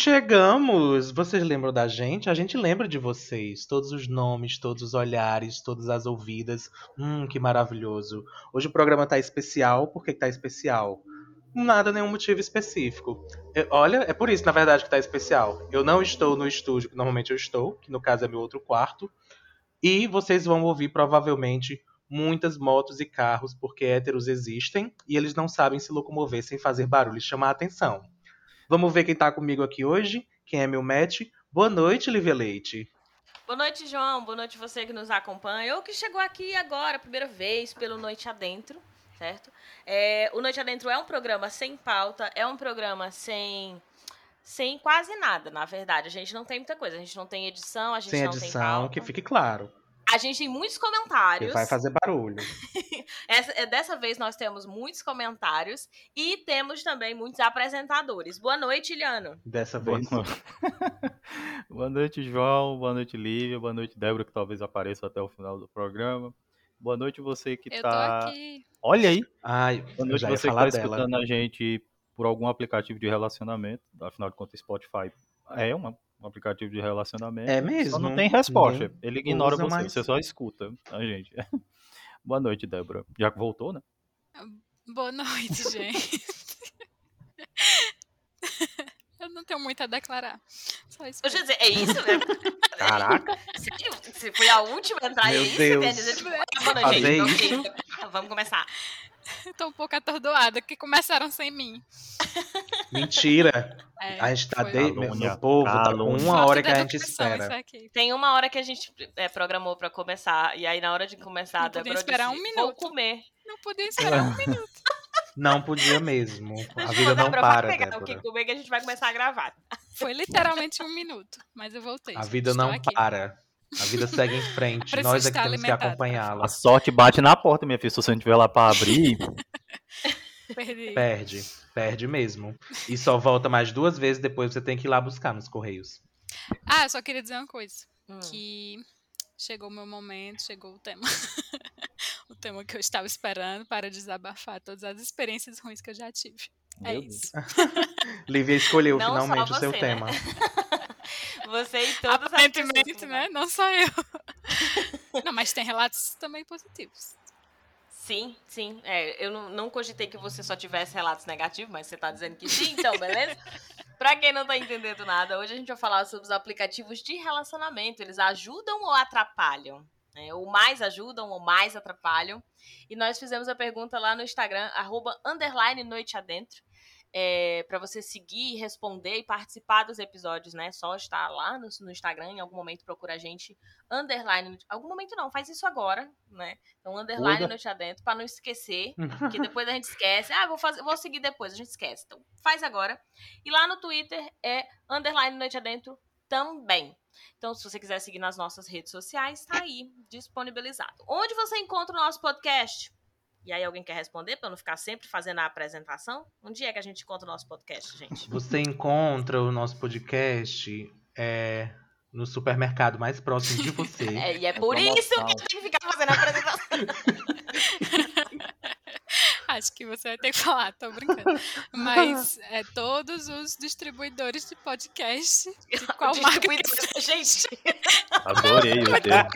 Chegamos! Vocês lembram da gente? A gente lembra de vocês. Todos os nomes, todos os olhares, todas as ouvidas. Hum, que maravilhoso. Hoje o programa tá especial. Por que, que tá especial? Nada, nenhum motivo específico. Eu- olha, é por isso, na verdade, que tá especial. Eu não estou no estúdio que normalmente eu estou, que no caso é meu outro quarto. E vocês vão ouvir provavelmente muitas motos e carros, porque héteros existem e eles não sabem se locomover sem fazer barulho e chamar a atenção. Vamos ver quem tá comigo aqui hoje, quem é meu match. Boa noite, Lívia Leite. Boa noite, João. Boa noite você que nos acompanha. Ou que chegou aqui agora, primeira vez, pelo Noite Adentro, certo? É, o Noite Adentro é um programa sem pauta, é um programa sem sem quase nada, na verdade. A gente não tem muita coisa. A gente não tem edição, a gente Sem não tem edição, pauta. que fique claro. A gente tem muitos Que comentários. vai fazer barulho. Essa- é, dessa vez nós temos muitos comentários e temos também muitos apresentadores. Boa noite, Iliano. Dessa Boa vez. noite. Boa noite, João. Boa noite, Lívia. Boa noite, Débora, que talvez apareça até o final do programa. Boa noite, você que Eu tô tá. aqui. Olha aí. Ai, Boa eu noite, já ia você que tá dela. escutando a gente por algum aplicativo de relacionamento. Afinal de contas, Spotify é uma- um aplicativo de relacionamento. É mesmo? Só não tem resposta. Ninguém Ele ignora usa você, mais. você só escuta a gente. Boa noite, Débora. Já voltou, né? Boa noite, gente. Eu não tenho muito a declarar. Só isso. Eu dizer, é isso mesmo? Caraca. Sério? Você foi a última a entrar Meu é isso? Deus. Dizer, tipo, ah, boa noite, gente. isso? Ok, Vamos começar. Eu tô um pouco atordoada, que começaram sem mim. Mentira. É, A gente tá de... Calúnia, povo tá com uma hora que a gente espera. Tem uma hora que a gente é, programou pra começar, e aí na hora de começar, Não podia esperar disse, um minuto. comer. Não podia esperar um minuto. Não podia mesmo. A vida não Débora, para, pegar o que comer que a gente vai começar a gravar. Foi literalmente um minuto, mas eu voltei. A vida Estou não aqui. para. A vida segue em frente. Nós é que temos que acompanhá-la. A sorte bate na porta, minha filha. Se você não tiver lá pra abrir, Perdi. Perde. Perde mesmo. E só volta mais duas vezes depois você tem que ir lá buscar nos Correios. Ah, eu só queria dizer uma coisa. Hum. Que chegou o meu momento, chegou o tema. o tema que eu estava esperando para desabafar todas as experiências ruins que eu já tive. É Meu Deus. isso. Lívia escolheu Não finalmente o seu né? tema. Você e todas as Aparentemente, pessoas, né? Não só eu. Não, mas tem relatos também positivos. Sim, sim. É, eu não, não cogitei que você só tivesse relatos negativos, mas você tá dizendo que sim, então, beleza? pra quem não tá entendendo nada, hoje a gente vai falar sobre os aplicativos de relacionamento. Eles ajudam ou atrapalham? né? ou mais ajudam ou mais atrapalham. E nós fizemos a pergunta lá no Instagram, arroba underline noite adentro. É, para você seguir, responder e participar dos episódios, né? Só estar lá no, no Instagram, em algum momento procura a gente, underline, algum momento não, faz isso agora, né? Então, underline Cuida. noite adentro, pra não esquecer, que depois a gente esquece. Ah, vou, fazer, vou seguir depois, a gente esquece. Então, faz agora. E lá no Twitter é underline noite adentro também. Então, se você quiser seguir nas nossas redes sociais, tá aí, disponibilizado. Onde você encontra o nosso podcast? E aí, alguém quer responder pra eu não ficar sempre fazendo a apresentação? Onde é que a gente encontra o nosso podcast, gente? Você encontra o nosso podcast é, no supermercado mais próximo de você. É, e é É por isso que tenho que ficar fazendo a apresentação. Acho que você vai ter que falar, tô brincando. Mas é todos os distribuidores de podcast. De qual marca que Gente, adorei o termo.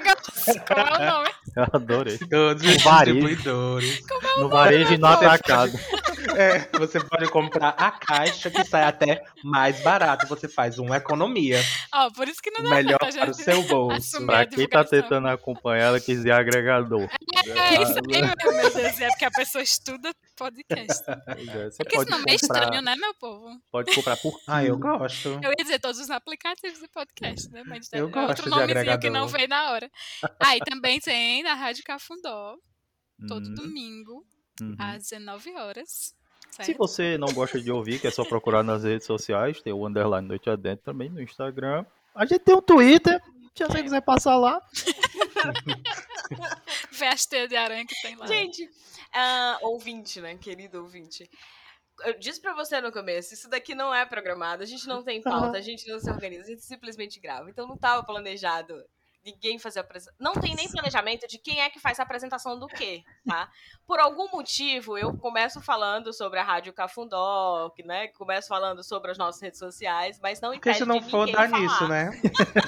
Qual é o nome? Eu adorei. Todos os O varejo. distribuidores. No varejo e no atacado. É, você pode comprar a caixa que sai até mais barato. Você faz uma economia. Ó, por isso que não dá Melhor certo para o seu bolso. Pra quem tá tentando acompanhar, ela quis dizer agregador. É isso aí, meu, Deus. É porque a pessoa estuda podcast. É, Você Porque esse pode nome é comprar, estranho, né, meu povo? pode comprar por Ah, eu gosto. Eu ia dizer todos os aplicativos de podcast, né? Mas Eu é gosto outro de nomezinho que não agregador. veio na hora. Aí também tem na Rádio Cafundó, todo Hum, domingo, uhum. às 19 horas. Se Certo? você não gosta de ouvir, que é só procurar nas redes sociais, tem o Underline Noite Adentro também no Instagram. A gente tem um Twitter, se você quiser passar lá. Teias de aranha que tem lá. gente, ah, ouvinte, né, querido ouvinte. Eu disse pra você no começo, isso daqui não é programado, a gente não tem pauta, a gente não se organiza, a gente simplesmente grava. Então não tava planejado ninguém fazer apresentação. Não tem nem planejamento de quem é que faz a apresentação do quê, tá? Por algum motivo, eu começo falando sobre a Rádio Cafundó, que, né? Começo falando sobre as nossas redes sociais, mas não Porque impede se não for, dá falar. nisso, né?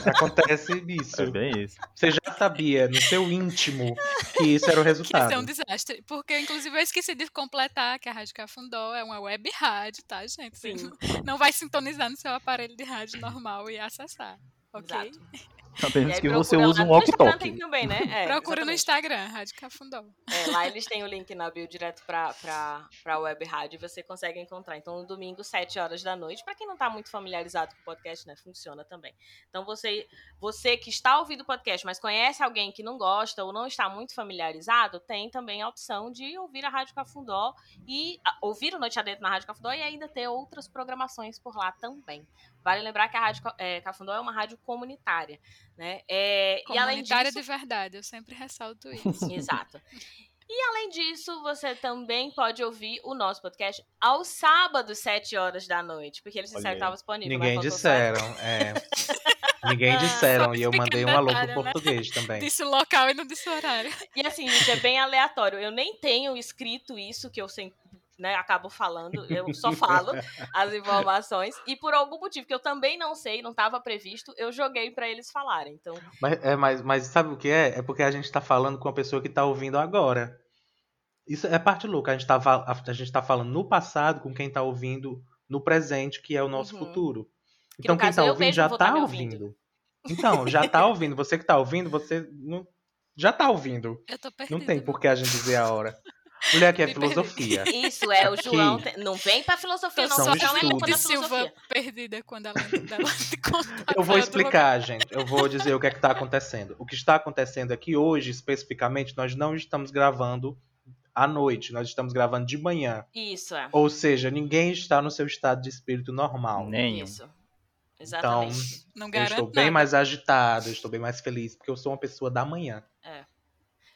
Acontece isso. É bem isso. Você já sabia, no seu íntimo, que isso era o Que ia resultado. ser um desastre. Porque, inclusive, eu esqueci de completar que a Rádio Cafundó é uma web rádio, tá, gente? Você Sim. não- não vai sintonizar no seu aparelho de rádio normal e acessar. Ok? Exato. A aí que você lá um no tem também, né? É, Procura no exatamente. Instagram, Rádio Cafundó. É, lá eles têm o link na bio direto pra, pra, pra web rádio e você consegue encontrar. Então, no domingo, 7 horas da noite. Pra quem não tá muito familiarizado com o podcast, né? Funciona também. Então, você, você que está ouvindo o podcast, mas conhece alguém que não gosta ou não está muito familiarizado, tem também a opção de ouvir a Rádio Cafundó e ah, ouvir o Noite Adentro na Rádio Cafundó e ainda ter outras programações por lá também. Vale lembrar que a Rádio é, Cafundó é uma rádio comunitária, né? É, e além Comunitária disso, de verdade, eu sempre ressalto isso. Exato. E além disso, você também pode ouvir o nosso podcast aos sábados, 7 horas da noite. Porque eles disseram que estava disponível. Ninguém disseram, é. Ninguém disseram, e eu mandei um alô pro né? português também. Disse o local e não disse o horário. E assim, gente, é bem aleatório. Eu nem tenho escrito isso que eu sempre. Né, acabo falando, eu só falo as informações. E por algum motivo que eu também não sei, não estava previsto, eu joguei para eles falarem. Então, Mas, é, mas, mas sabe o que é? É porque a gente tá falando com a pessoa que tá ouvindo agora. Isso é parte louca. A gente tá, va- a, gente tá falando no passado com quem tá ouvindo no presente, que é o nosso Uhum. futuro. Que, Então no quem caso, tá eu ouvindo já vou tá ouvindo. ouvindo. Então, já tá ouvindo. Você que tá ouvindo, você não, já tá ouvindo. Eu tô perdida. Não tem por que a gente dizer a hora. Mulher aqui é Me perdi. filosofia. isso é o. João. te- Não vem pra filosofia, não, São porque não é da Silva filosofia. perdida quando ela, contar. Eu vou explicar, gente. Eu vou dizer o que é que tá acontecendo. O que está acontecendo aqui hoje, especificamente, nós não estamos gravando à noite, nós estamos gravando de manhã. Isso, é. Ou seja, ninguém está no seu estado de espírito normal. Nenhum. Isso. Exatamente. Não Eu estou bem nada. mais agitado, eu estou bem mais feliz, porque eu sou uma pessoa da manhã.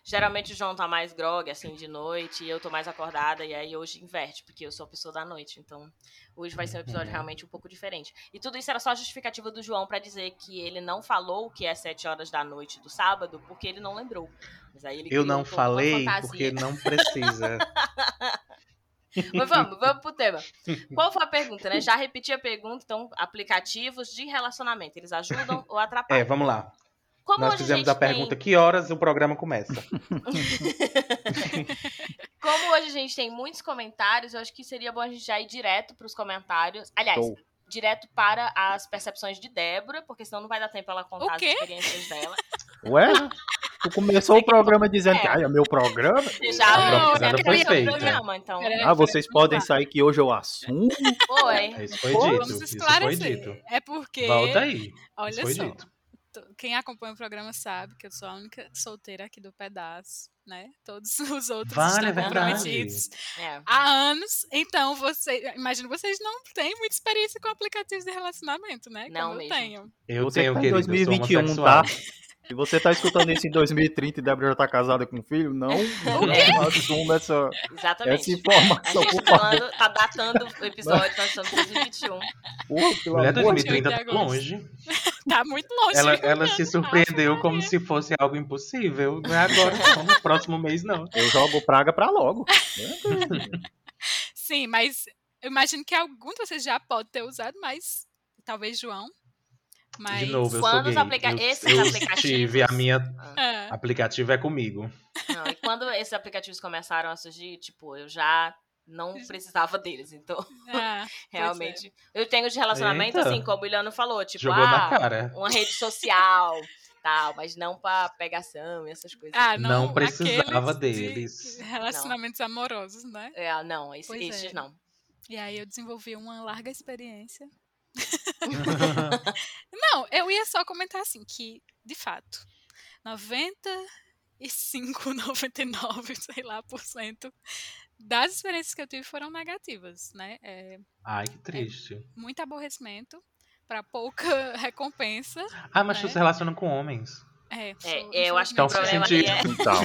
Geralmente o João tá mais grog, assim, de noite, e eu tô mais acordada, e aí hoje inverte, porque eu sou a pessoa da noite. Então, hoje vai ser um episódio Uhum. realmente um pouco diferente. E tudo isso era só a justificativa do João pra dizer que ele não falou que é 7 horas da noite do sábado, porque ele não lembrou. Mas aí ele Eu não falei porque não precisa. Mas vamos, vamos pro tema. Qual foi a pergunta, né? Já repeti a pergunta, então, aplicativos de relacionamento, eles ajudam ou atrapalham? É, vamos lá. Como Nós fizemos gente a pergunta: tem- que horas o programa começa? Como hoje a gente tem muitos comentários, eu acho que seria bom a gente já ir direto pros comentários. Aliás, Show. direto para as percepções de Débora, porque senão não vai dar tempo ela contar O as experiências dela. Ué? Tu começou o programa dizendo É. que ah, é meu programa? Já Não, não, foi é o feita. programa, então. Ah, vocês podem sair que hoje é o assunto. Foi. Isso foi Pô, dito. Vamos Isso foi esclarecer. dito. É porque, Volta aí. Isso olha foi só, dito. Quem acompanha o programa sabe que eu sou a única solteira aqui do pedaço, né? Todos os outros Vale, é estão verdade. comprometidos É. há anos. Então, você, imagino vocês não têm muita experiência com aplicativos de relacionamento, né? Não Como mesmo. eu tenho. Eu tenho, tá querido, eu sou 2021, homossexual. tá? Se você tá escutando isso em 2030 e Débora já tá casada com um filho, não, não assuma essa, Exatamente. essa A informação, gente por tá falando, tá datando o episódio, nós estamos em 2021. Porra, pelo Mulher amor de 2030 de tá longe. Tá muito longe. Ela, viu, ela se surpreendeu Ave como Maria. se fosse algo impossível. Não é agora, não. No próximo mês, não. Eu jogo praga pra logo. Sim, mas eu imagino que algum de vocês já pode ter usado, mas talvez João. Mas, De novo, eu Quando sou os gay. aplica- Eu, esses eu aplicativos- tive a minha Ah, aplicativo é comigo. Não, e quando esses aplicativos começaram a surgir, tipo, eu já não precisava deles. Então, ah, realmente. Eu tenho de relacionamento, Eita. assim, como o Iliano falou, tipo, Jogou ah, na cara. uma rede social, tal, mas não pra pegação e essas coisas. ah, Não não, precisava aqueles de deles. Relacionamentos amorosos, né? É, não, esses é. não. E aí eu desenvolvi uma larga experiência. Não, eu ia só comentar assim, que, de fato, 95, 99, sei lá, por cento das experiências que eu tive foram negativas, né? É, Ai, que triste. muito aborrecimento para pouca recompensa. Ah, mas É. tu se relaciona com homens. É, É, sou- eu acho que o Então problema sentido. é. Então.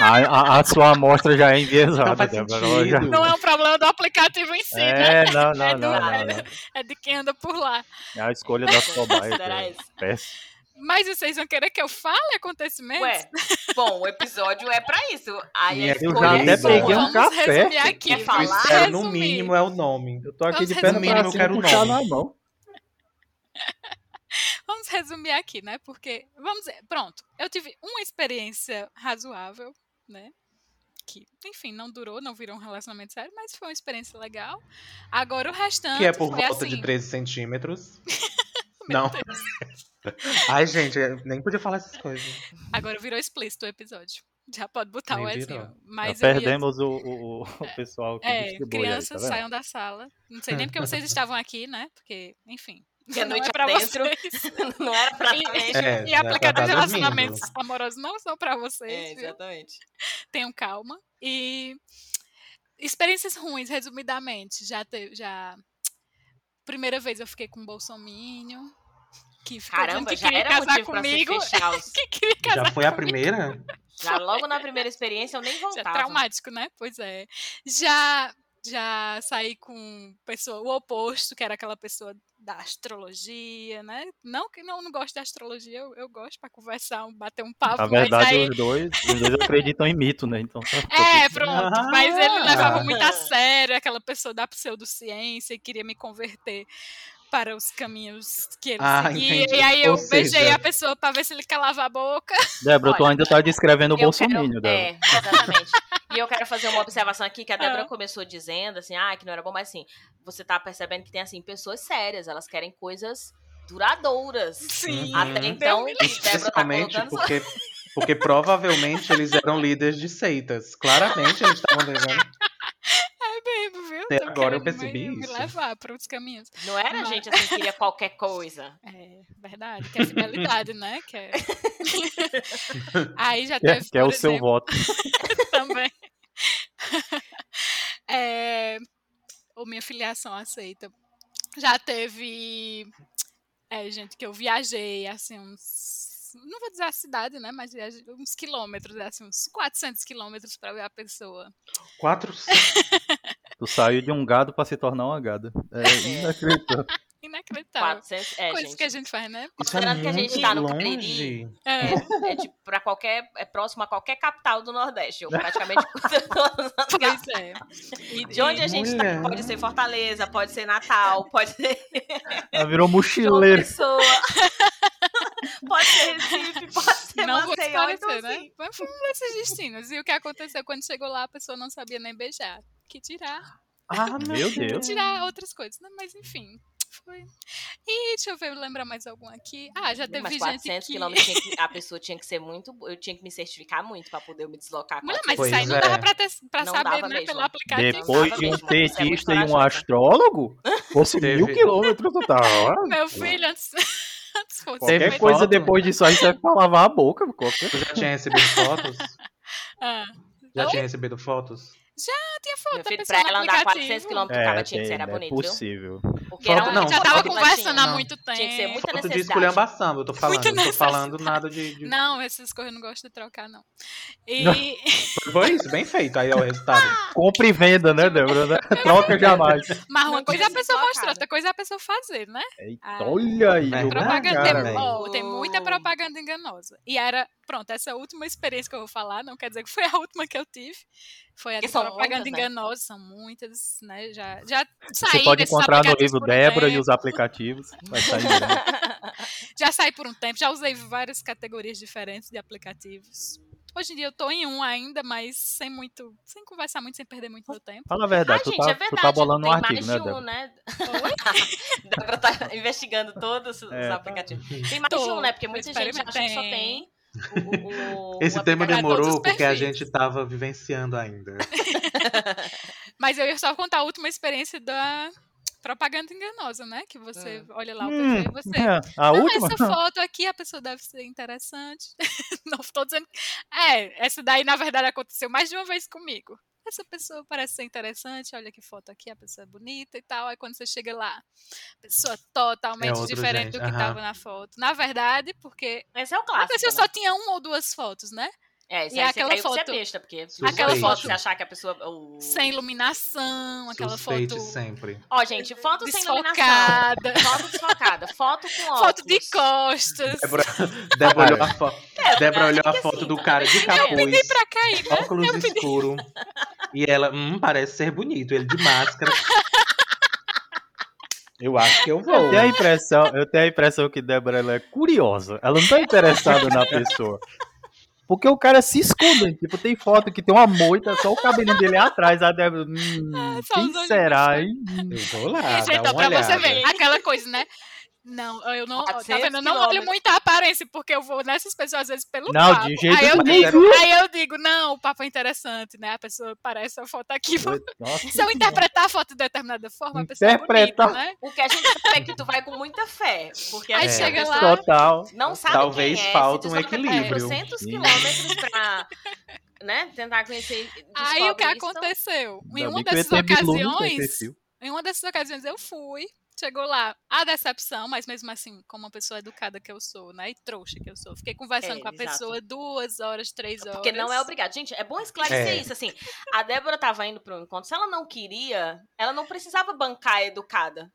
A, a- a sua amostra já é enviesada, Débora. sentido. Já- Não é um problema do aplicativo em si, né? É, não, não, É não, do- não, não. É de quem anda por lá. É a escolha das cobaias. Considerar É péssimo. Mas vocês vão querer que eu fale acontecimentos? Ué, bom, o episódio é pra isso. Aí a é Eu escolha já é até sua. peguei um Vamos café. resumir aqui. Eu falar? espero, no mínimo, é o nome. Eu tô aqui Vamos de perna resumir. pra Eu quero o nome. na mão. Vamos resumir aqui, né? Porque, vamos dizer, pronto, eu tive uma experiência razoável, né? Que, enfim, não durou, não virou um relacionamento sério, mas foi uma experiência legal. Agora o restante Que é por foi volta assim. de 13 centímetros. Não. Ai, gente, eu nem podia falar essas coisas. Agora virou explícito o episódio. Já pode botar Nem o. Já Mas eu ia perdemos o, o, o pessoal que É, distribui aí, crianças tá saiam da sala. Não sei nem porque vocês estavam aqui, né? Porque, enfim. Que a não noite é pra adentro. vocês. Não era pra E- mesmo. É, E já aplicadores de tá dormindo. relacionamentos amorosos não são pra vocês, É, viu? exatamente. Tenham calma. E experiências ruins, resumidamente, já teve, já primeira vez eu fiquei com um bolsominion que ficou Caramba, que já queria era casar motivo pra se comigo, fechar os... que queria casar Já foi a comigo. primeira? Já logo na primeira experiência eu nem Já é voltava. traumático, né? Pois é. Já já saí com pessoa o oposto, que era aquela pessoa da astrologia, né? Não que não, não gosto da astrologia, eu, eu gosto pra conversar, um- bater um papo, Na mas verdade, aí os dois, os dois acreditam em mito, né? Então, É, pronto. Mas ele levava Ah. muito a sério aquela pessoa da pseudociência e queria me converter para os caminhos que ele Ah, seguia. entendi. E aí eu Ou beijei seja- a pessoa para ver se ele calava a boca. Débora, tu Olha, ainda tá descrevendo o bolsominion, quero, Débora. é, exatamente. E eu quero fazer uma observação aqui que a Débora Ah. começou dizendo assim, ah, que não era bom, mas assim, você tá percebendo que tem assim pessoas sérias, elas querem coisas duradouras. Sim. Uhum. Até então, tá Principalmente colocando porque, porque provavelmente eles eram líderes de seitas. Claramente eles estavam devendo. Mesmo, viu? Até Tô agora eu querendo percebi me, me isso. levar para os caminhos. Não era Mas- gente assim que queria qualquer coisa. É verdade, que é fidelidade, né? Que é... Aí já Que é, teve, que é por o seu exemplo, voto. também. é, ou minha filiação aceita. Já teve é, gente que eu viajei assim uns não vou dizer a cidade, né, mas viajei uns quilômetros, assim, uns 400 quilômetros para ver a pessoa. Quatro. Tu saiu de um gado pra se tornar uma gada. É inacreditável. Inacreditável. 400, é, Coisas gente. que a gente faz, né? Isso é Considerando que a gente tá no longe. Cariri. É, É de, pra qualquer, é próximo a qualquer capital do Nordeste. Ou praticamente pois é. E- De onde e- a gente Mulher. tá? Pode ser Fortaleza, pode ser Natal, pode ser Ela virou João mochileiro. Pessoa, pode ser Recife, pode ser não vou Maceió, esclarecer, então né? assim. Mas foi um desses destinos. E o que aconteceu quando chegou lá, a pessoa não sabia nem beijar. Que tirar Ah, Meu Deus. tirar outras coisas, né? Mas enfim, foi. E deixa eu ver, lembrar mais algum aqui. Ah, já teve Mas gente 400 que... quilômetros, que- a pessoa tinha que ser muito. Eu tinha que me certificar muito pra poder me deslocar. Mulher, 400 mas isso aí não é. dava pra, ter, pra Não saber, dava né? mesmo. Pelo aplicativo. Depois de um você é petista e um astrólogo, fosse mil quilômetros total. Meu filho, antes. Qualquer coisa foto? depois disso aí serve pra lavar a boca. Qualquer... Tu já tinha recebido fotos? Ah, Já Oi? tinha recebido fotos? Tinha foto Meu da filho, pessoa pra ela andar aplicativo. 400 quilômetros, É, acaba tinha que ser era é bonito, viu? possível. Porque Foto era um não, já tava conversando há não. muito tempo. Tinha que ser muita Foto de necessidade. esculhambação, eu tô falando. Muita Não tô falando nada de. de- Não, essas coisas eu não gosto de trocar, não. E Foi isso, bem feito. Aí é o resultado. Compra e venda, né, Débora? né? Troca jamais. Mas uma Não coisa é a pessoa mostrar, outra coisa é a pessoa fazer, né? Eita, Ah. olha aí. Jogou na Propaganda tem, oh, tem muita propaganda enganosa. E era, pronto, essa última experiência que eu vou falar, não quer dizer que foi a última que eu tive. Foi a propaganda muitas, né? enganosa, são muitas, né? Já, já saí Você pode encontrar no livro por um Débora e os aplicativos. Vai sair direto. Já saí por um tempo, já usei várias categorias diferentes de aplicativos. Hoje em dia eu tô em um ainda, mas sem muito, sem conversar muito, sem perder muito meu tempo. Fala a Ah, verdade, tu, gente, tá, é tu verdade. tá bolando um tem artigo, mais né, de um, Débora? né? Débora tá investigando todos os É. aplicativos. Tem mais de um, né? Porque muita gente acha que só tem o, o- o Esse tema demorou porque a gente tava vivenciando ainda. Mas eu ia só contar a última experiência da propaganda enganosa, né? Que você olha lá o Hum, perfil e você. é, a Não, última? essa foto aqui a pessoa deve ser interessante. Não estou dizendo. É, essa daí na verdade aconteceu mais de uma vez comigo. Essa pessoa parece ser interessante, olha que foto aqui, a pessoa é bonita e tal. Aí quando você chega lá, a pessoa totalmente É diferente gente, do que estava na foto. Na verdade, porque Esse é o a clássico. pessoa né? só tinha uma ou duas fotos, né? É, isso E aí você aquela que você é foto- besta, porque aquela foto foto- você achar que a pessoa. o- Sem iluminação, aquela Suspeite foto sempre. Ó, gente, foto sem iluminação. desfocada, Foto desfocada. Foto com óculos. foto de costas. Débora, Débora olhou a, fo Débora olhou a foto assim, do cara de capuz, Pedi pra cair, né? óculos escuro. E ela, hum, parece ser bonito. Ele de máscara. Eu acho que eu Eu vou. tenho a impressão, eu tenho a impressão que Débora ela é curiosa. Ela não tá interessada na pessoa. Porque o cara se esconde. Tipo, tem foto que tem uma moita, só o cabelinho dele é atrás. A Débora, hum, os quem será, hein? Eu vou lá, Gente, dar então, uma pra você olhada. ver, aquela coisa, né? Não, eu não. Tá 400 vendo? Eu não olho quilômetros. muito a aparência, porque eu vou nessas pessoas às vezes pelo Não, papo. de jeito aí, eu nenhum. digo, aí eu digo, não, o papo é interessante, né? A pessoa parece a foto aqui. Nossa, Se eu interpretar a foto de determinada forma, a pessoa Interpretar. é bonita, né? O que a gente sabe é que tu vai com muita fé. Porque Aí a chega lá- Total. Não sabe Talvez quem é, falta um desloca equilíbrio. 400 Sim. quilômetros pra né, tentar conhecer. Aí o que aconteceu? Em uma dessas ocasiões, em uma dessas ocasiões eu fui, chegou lá a decepção, mas mesmo assim, como uma pessoa educada que eu sou, né? E trouxa que eu sou. Fiquei conversando É, com a exato. pessoa duas horas, três horas. Porque não é obrigado. Gente, é bom esclarecer É. isso. Assim, a Débora tava indo para um encontro. Se ela não queria, ela não precisava bancar educada.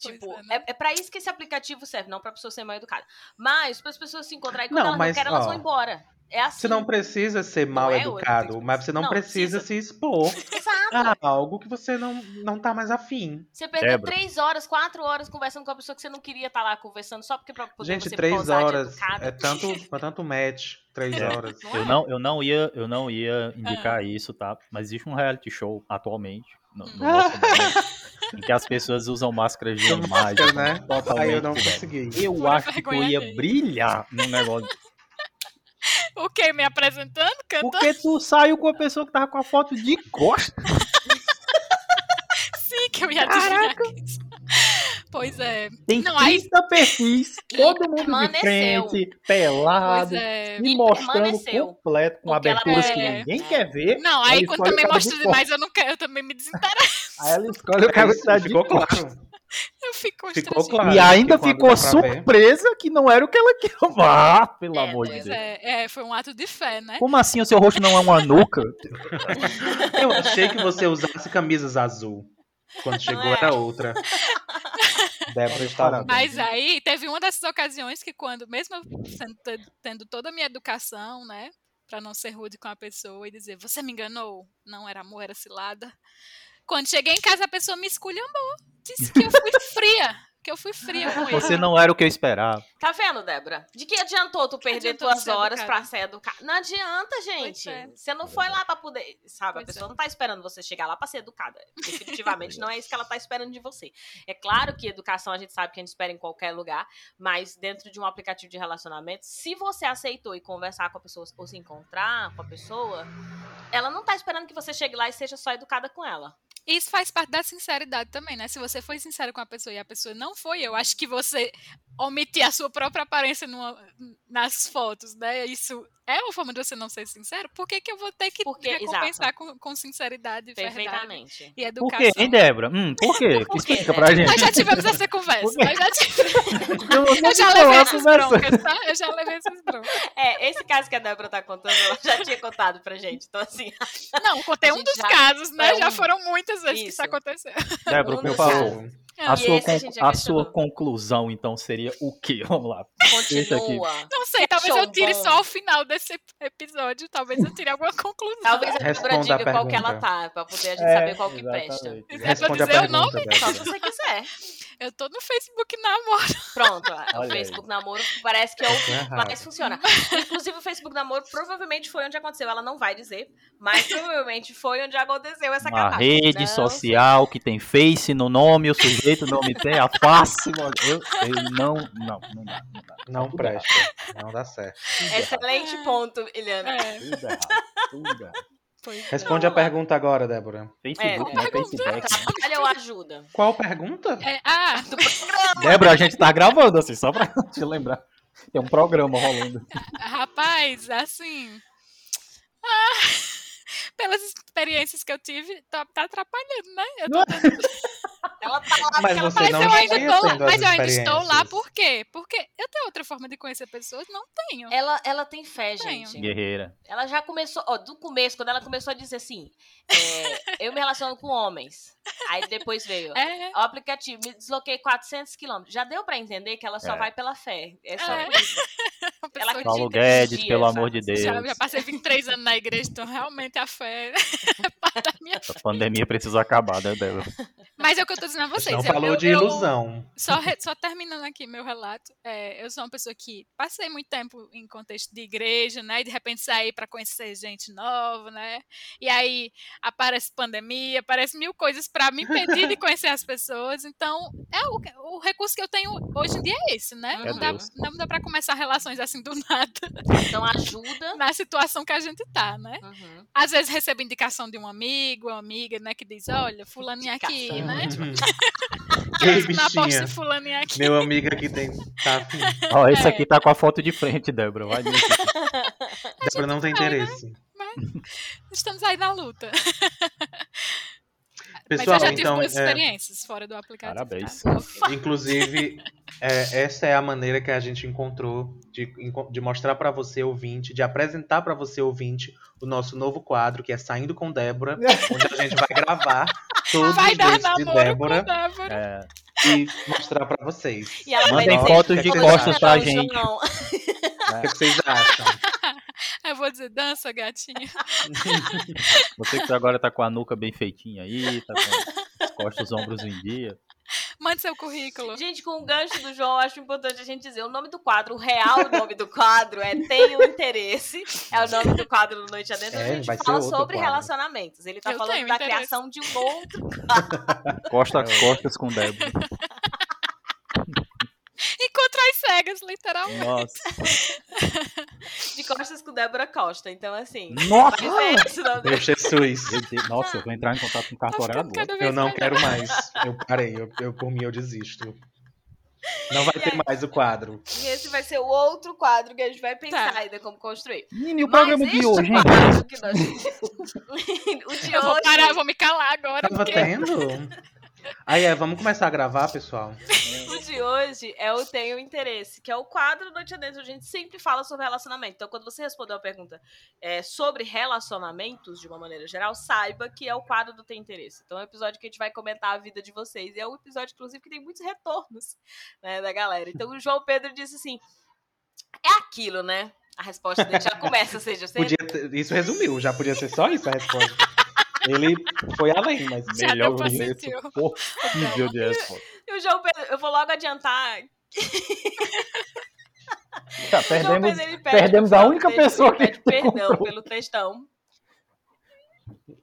Tipo, é, né? é, é pra isso que esse aplicativo serve, não pra pessoa ser mal educada. Mas para as pessoas se encontrarem quando Não, elas mas, não querem, elas ó, vão embora. É assim. Você não precisa ser mal é, educado, mas você não, não, precisa, precisa. se expor Exato. a algo que você não, não tá mais afim. Você perdeu Débora. três horas, quatro horas conversando com a pessoa que você não queria estar lá conversando só porque pra poder Gente, você três horas é tanto, é tanto match. Três É. horas. Eu é? não, eu não ia, eu não ia indicar Ah. isso, tá? Mas existe um reality show atualmente no, no nosso momento, em que as pessoas usam máscaras de imagem. né? Totalmente. Aí eu não velho. consegui. Eu Pura acho que eu ia alheia. brilhar no negócio. O quê? Me apresentando, cantando? Porque tu saiu com a pessoa que tava com a foto de costas. Sim, que eu ia adivinhar isso. Pois é. Tem Não, aí- 30 perfis, todo mundo de permaneceu. frente, pelado, é. e mostrando permaneceu. completo, com Porque aberturas que é- ninguém quer ver. Não, aí quando também mostra de demais, eu não quero, eu também me desinteresso. Aí ela escolhe o cara que tá de Ficou claro. Eu fico Ficou claro. E ainda que quando ficou dá pra ver- surpresa que não era o que ela queria. Ah, pelo É, amor de Deus. é, é, foi um ato de fé, né? Como assim o seu rosto não é uma nuca? Eu achei que você usasse camisas azul. Quando chegou é. era outra. Débora estava. Mas aí teve uma dessas ocasiões que quando, mesmo tendo toda a minha educação, né, Pra não ser rude com a pessoa e dizer, você me enganou, não era amor, era cilada. Quando cheguei em casa a pessoa me esculhambou, disse que eu fui fria, que eu fui fria com ele. Você não era o que eu esperava. Tá vendo, Débora? De que adiantou tu perder tuas horas educada? pra ser educada? Não adianta, gente. é. Você não foi lá pra poder. Sabe, a Pois pessoa é. não tá esperando você chegar lá pra ser educada. Definitivamente não é isso que ela tá esperando de você. É claro que educação a gente sabe que a gente espera em qualquer lugar, mas dentro de um aplicativo de relacionamento, se você aceitou e conversar com a pessoa ou se encontrar com a pessoa, ela não tá esperando que você chegue lá e seja só educada com ela. Isso faz parte da sinceridade também, né? Se você foi sincero com a pessoa e a pessoa não foi, eu acho que você omitir a sua própria aparência numa- nas fotos, né? Isso é uma forma de você não ser sincero. Por que, que eu vou ter que Porque- recompensar com, com sinceridade, verdade Perfeitamente. e Por educação? quê, hein, Débora? Hum, por quê? Por quê, Explica né? pra gente. Nós já tivemos essa conversa. Por nós já tivemos- Eu, eu já levei essas broncas, tá? Eu já levei essas broncas. É, esse caso que a Débora tá contando, ela já tinha contado pra gente. Então, assim, Não, contei um dos já- casos, né? é Já um- foram muitas vezes que isso Isso. aconteceu. Débora, Um por A, sua, a sua conclusão, então, seria o quê? Vamos lá. Continua. Não sei, talvez eu tire só ao final desse episódio. Talvez eu tire alguma conclusão. Talvez a Débora Responda a diga qual que ela pergunta. tá, pra poder a gente É, saber qual que presta. exatamente. É pra Responde a dizer o nome? Só se você quiser. Eu tô no Facebook namoro. Pronto, o Olha aí. Facebook Namoro parece que é o que errado. mais funciona. Inclusive, o Facebook Namoro provavelmente foi onde aconteceu. Ela não vai dizer, mas provavelmente foi onde aconteceu essa Uma catástrofe. rede Não social que tem face no nome, o sujeito não me tem, a face. mano. Eu, eu não, não, não dá. Não, dá. Não Tudo presta. Não dá certo. Excelente ponto, Eliana. É, errado, Tudo errado. Tudo errado. é. Responde a pergunta agora, Débora. Facebook, É, né? é. Facebook. Trabalha ou ajuda? Qual pergunta? É, ah, Do programa. Débora, a gente tá gravando, assim, só pra te lembrar. Tem um programa rolando. rapaz, assim. ah, pelas experiências que eu tive, tá, tá atrapalhando, né? Eu tô tentando- Ela tá lá Mas porque ela você parece não mas eu ainda as Mas eu ainda estou lá por quê? Porque eu tenho outra forma de conhecer pessoas? Não tenho. Ela, ela tem fé, Tenho. gente. Guerreira. Ela já começou, ó, do começo, quando ela começou a dizer assim, é, eu me relaciono com homens. Aí depois veio, É, o aplicativo, me desloquei 400 quilômetros. Já deu pra entender que ela só É. vai pela fé. É só É. isso. Ela Paulo Guedes, energia, pelo sabe? amor de Deus. já, já passei 23 anos na igreja, então realmente a fé é parte da minha A pandemia precisa acabar, né, Débora? Mas é o que eu tô dizendo a vocês. Não eu- falou eu- de eu- ilusão. Só, re- só terminando aqui meu relato, é, eu sou uma pessoa que passei muito tempo em contexto de igreja, né? E de repente saí para conhecer gente nova, né? E aí aparece pandemia, aparece mil coisas para me impedir de conhecer as pessoas. Então, é o, o recurso que eu tenho hoje em dia é esse, né? É não, dá, não dá para começar relações assim do nada Então ajuda. na situação que a gente tá, né? Uhum. Às vezes recebo indicação de um amigo, uma amiga, né, que diz, olha, fulaninha aqui, Indicação. né? Ei, Na aposta bichinha. fulaninha aqui. Meu amigo aqui tem. Tá afim. Ó, esse É. aqui tá com a foto de frente, Débora. Vai nisso. Débora não tem interesse. Estamos aí na luta. Pessoal, Mas eu já tive então. boas é, experiências fora do aplicativo. Parabéns. tá? Inclusive, é, essa é a maneira que a gente encontrou de, de mostrar pra você, ouvinte, de apresentar pra você, ouvinte, o nosso novo quadro, que é Saindo com Débora, onde a gente vai gravar todos Vai os dar dates de Débora Débora. É, e mostrar pra vocês. E Mandem fotos de "Ô, costas pra gente. O que vocês acham? Vou dizer, dança, gatinha. Você que agora tá com a nuca bem feitinha aí, tá com as costas, os ombros em dia. Mande seu currículo. Gente, com o gancho do João, eu acho importante a gente dizer o nome do quadro, o real nome do quadro é Tenho Interesse. É o nome do quadro do Noite Adentro. É, a gente fala sobre quadro. relacionamentos. Ele tá Eu falando da interesse. criação de um outro. Costa a costas com Débora. Cegas, literalmente. Nossa. De costas com Débora Costa. Então, assim. Nossa! É Meu Jesus. Deus, Nossa, eu vou entrar em contato com o agora. Cada vez Eu não quero mais. Eu parei. Eu, eu, por mim, eu desisto. Não vai ter mais o quadro. E esse vai ser o outro quadro que a gente vai pensar Tá. ainda como construir. Menino, e o Mas programa de hoje, hein? nós... o de Eu vou hoje... parar, eu vou me calar agora. Tava porque tendo? Aí é, vamos começar a gravar, pessoal. De hoje é o Tenho Interesse, que é o quadro Noite Adentro. A gente sempre fala sobre relacionamento. Então, quando você respondeu a pergunta é, sobre relacionamentos, de uma maneira geral, saiba que é o quadro do Tenho Interesse. Então, é um episódio que a gente vai comentar a vida de vocês. E é um episódio, inclusive, que tem muitos retornos né, da galera. Então, o João Pedro disse assim: é aquilo, né? A resposta dele já começa, ou seja, Podia ter- isso resumiu, já podia ser só isso a resposta. Ele foi além, mas Já Melhor deu pra começo sentir o- possível de resposta. E o João Pedro, eu vou logo adiantar. Tá, perdemos, Pedro, perdemos a única texto, pessoa ele que pede perdão comprou. pelo textão.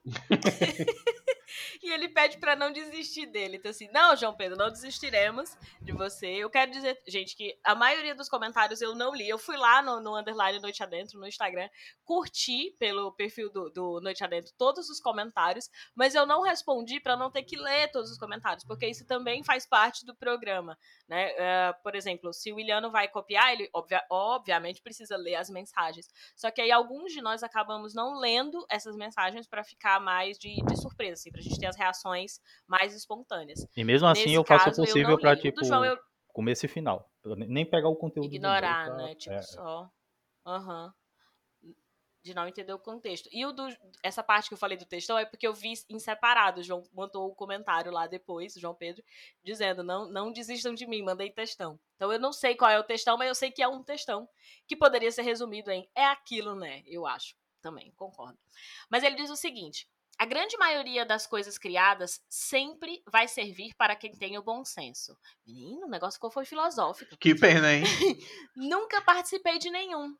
e ele pede pra não desistir dele. Então, assim, não, João Pedro, não desistiremos de você. Eu quero dizer, gente, que a maioria dos comentários eu não li. Eu fui lá no, no underline Noite Adentro, no Instagram, curti pelo perfil do, do Noite Adentro todos os comentários, mas eu não respondi pra não ter que ler todos os comentários, porque isso também faz parte do programa. Né? Eh, por exemplo, se o Iliano vai copiar, ele obvia- obviamente precisa ler as mensagens. Só que aí alguns de nós acabamos não lendo essas mensagens pra ficar mais de, de surpresa, assim, pra gente ter as reações mais espontâneas. E mesmo assim Nesse eu faço o caso, possível pra, do tipo, João eu começo e final. Pra nem pegar o conteúdo do ignorar, meio, tá? né? Tipo, É. só. Aham. De não entender o contexto. E o do, essa parte que eu falei do textão é porque eu vi em separado. O João mandou o comentário lá depois, o João Pedro, dizendo: não, não desistam de mim, mandei textão. Então eu não sei qual é o textão, mas eu sei que é um textão que poderia ser resumido em é aquilo, né? Eu acho. Também, concordo. Mas ele diz o seguinte: a grande maioria das coisas criadas sempre vai servir para quem tem o bom senso. Menino, o negócio ficou foi filosófico. Que pena, hein? Nunca participei de nenhum.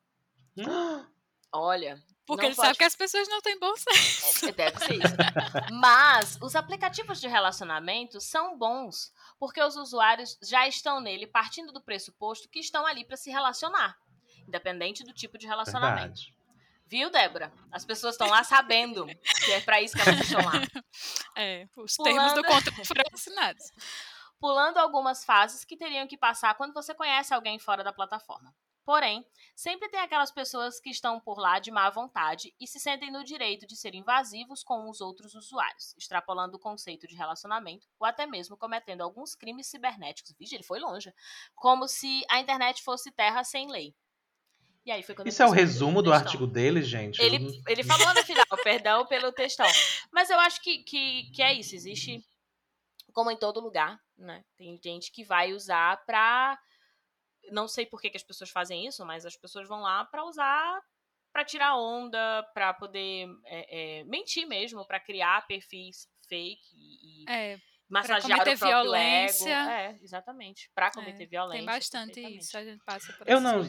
Olha. Porque ele pode- sabe que as pessoas não têm bom senso. É, Deve ser isso. Mas os aplicativos de relacionamento são bons porque os usuários já estão nele partindo do pressuposto que estão ali para se relacionar, independente do tipo de relacionamento. Verdade. Viu, Débora? As pessoas estão lá sabendo que é para isso que elas estão lá. É, os termos do Pulando. contrato foram assinados. Pulando algumas fases que teriam que passar quando você conhece alguém fora da plataforma. Porém, sempre tem aquelas pessoas que estão por lá de má vontade e se sentem no direito de ser invasivos com os outros usuários, extrapolando o conceito de relacionamento ou até mesmo cometendo alguns crimes cibernéticos. Vixe, ele foi longe. Como se a internet fosse terra sem lei. E aí foi quando Isso é o resumo do artigo dele, gente. Ele, não- ele falou no final, perdão pelo textão. Mas eu acho que, que, que é isso. Existe, como em todo lugar, né? Tem gente que vai usar pra. Não sei por que, que as pessoas fazem isso, mas as pessoas vão lá pra usar pra tirar onda, pra poder é, é, mentir mesmo, pra criar perfis fake e, e É, massagear cometer o próprio violência. ego. É, exatamente. Pra cometer é, violência. tem bastante isso. A gente passa por Eu não.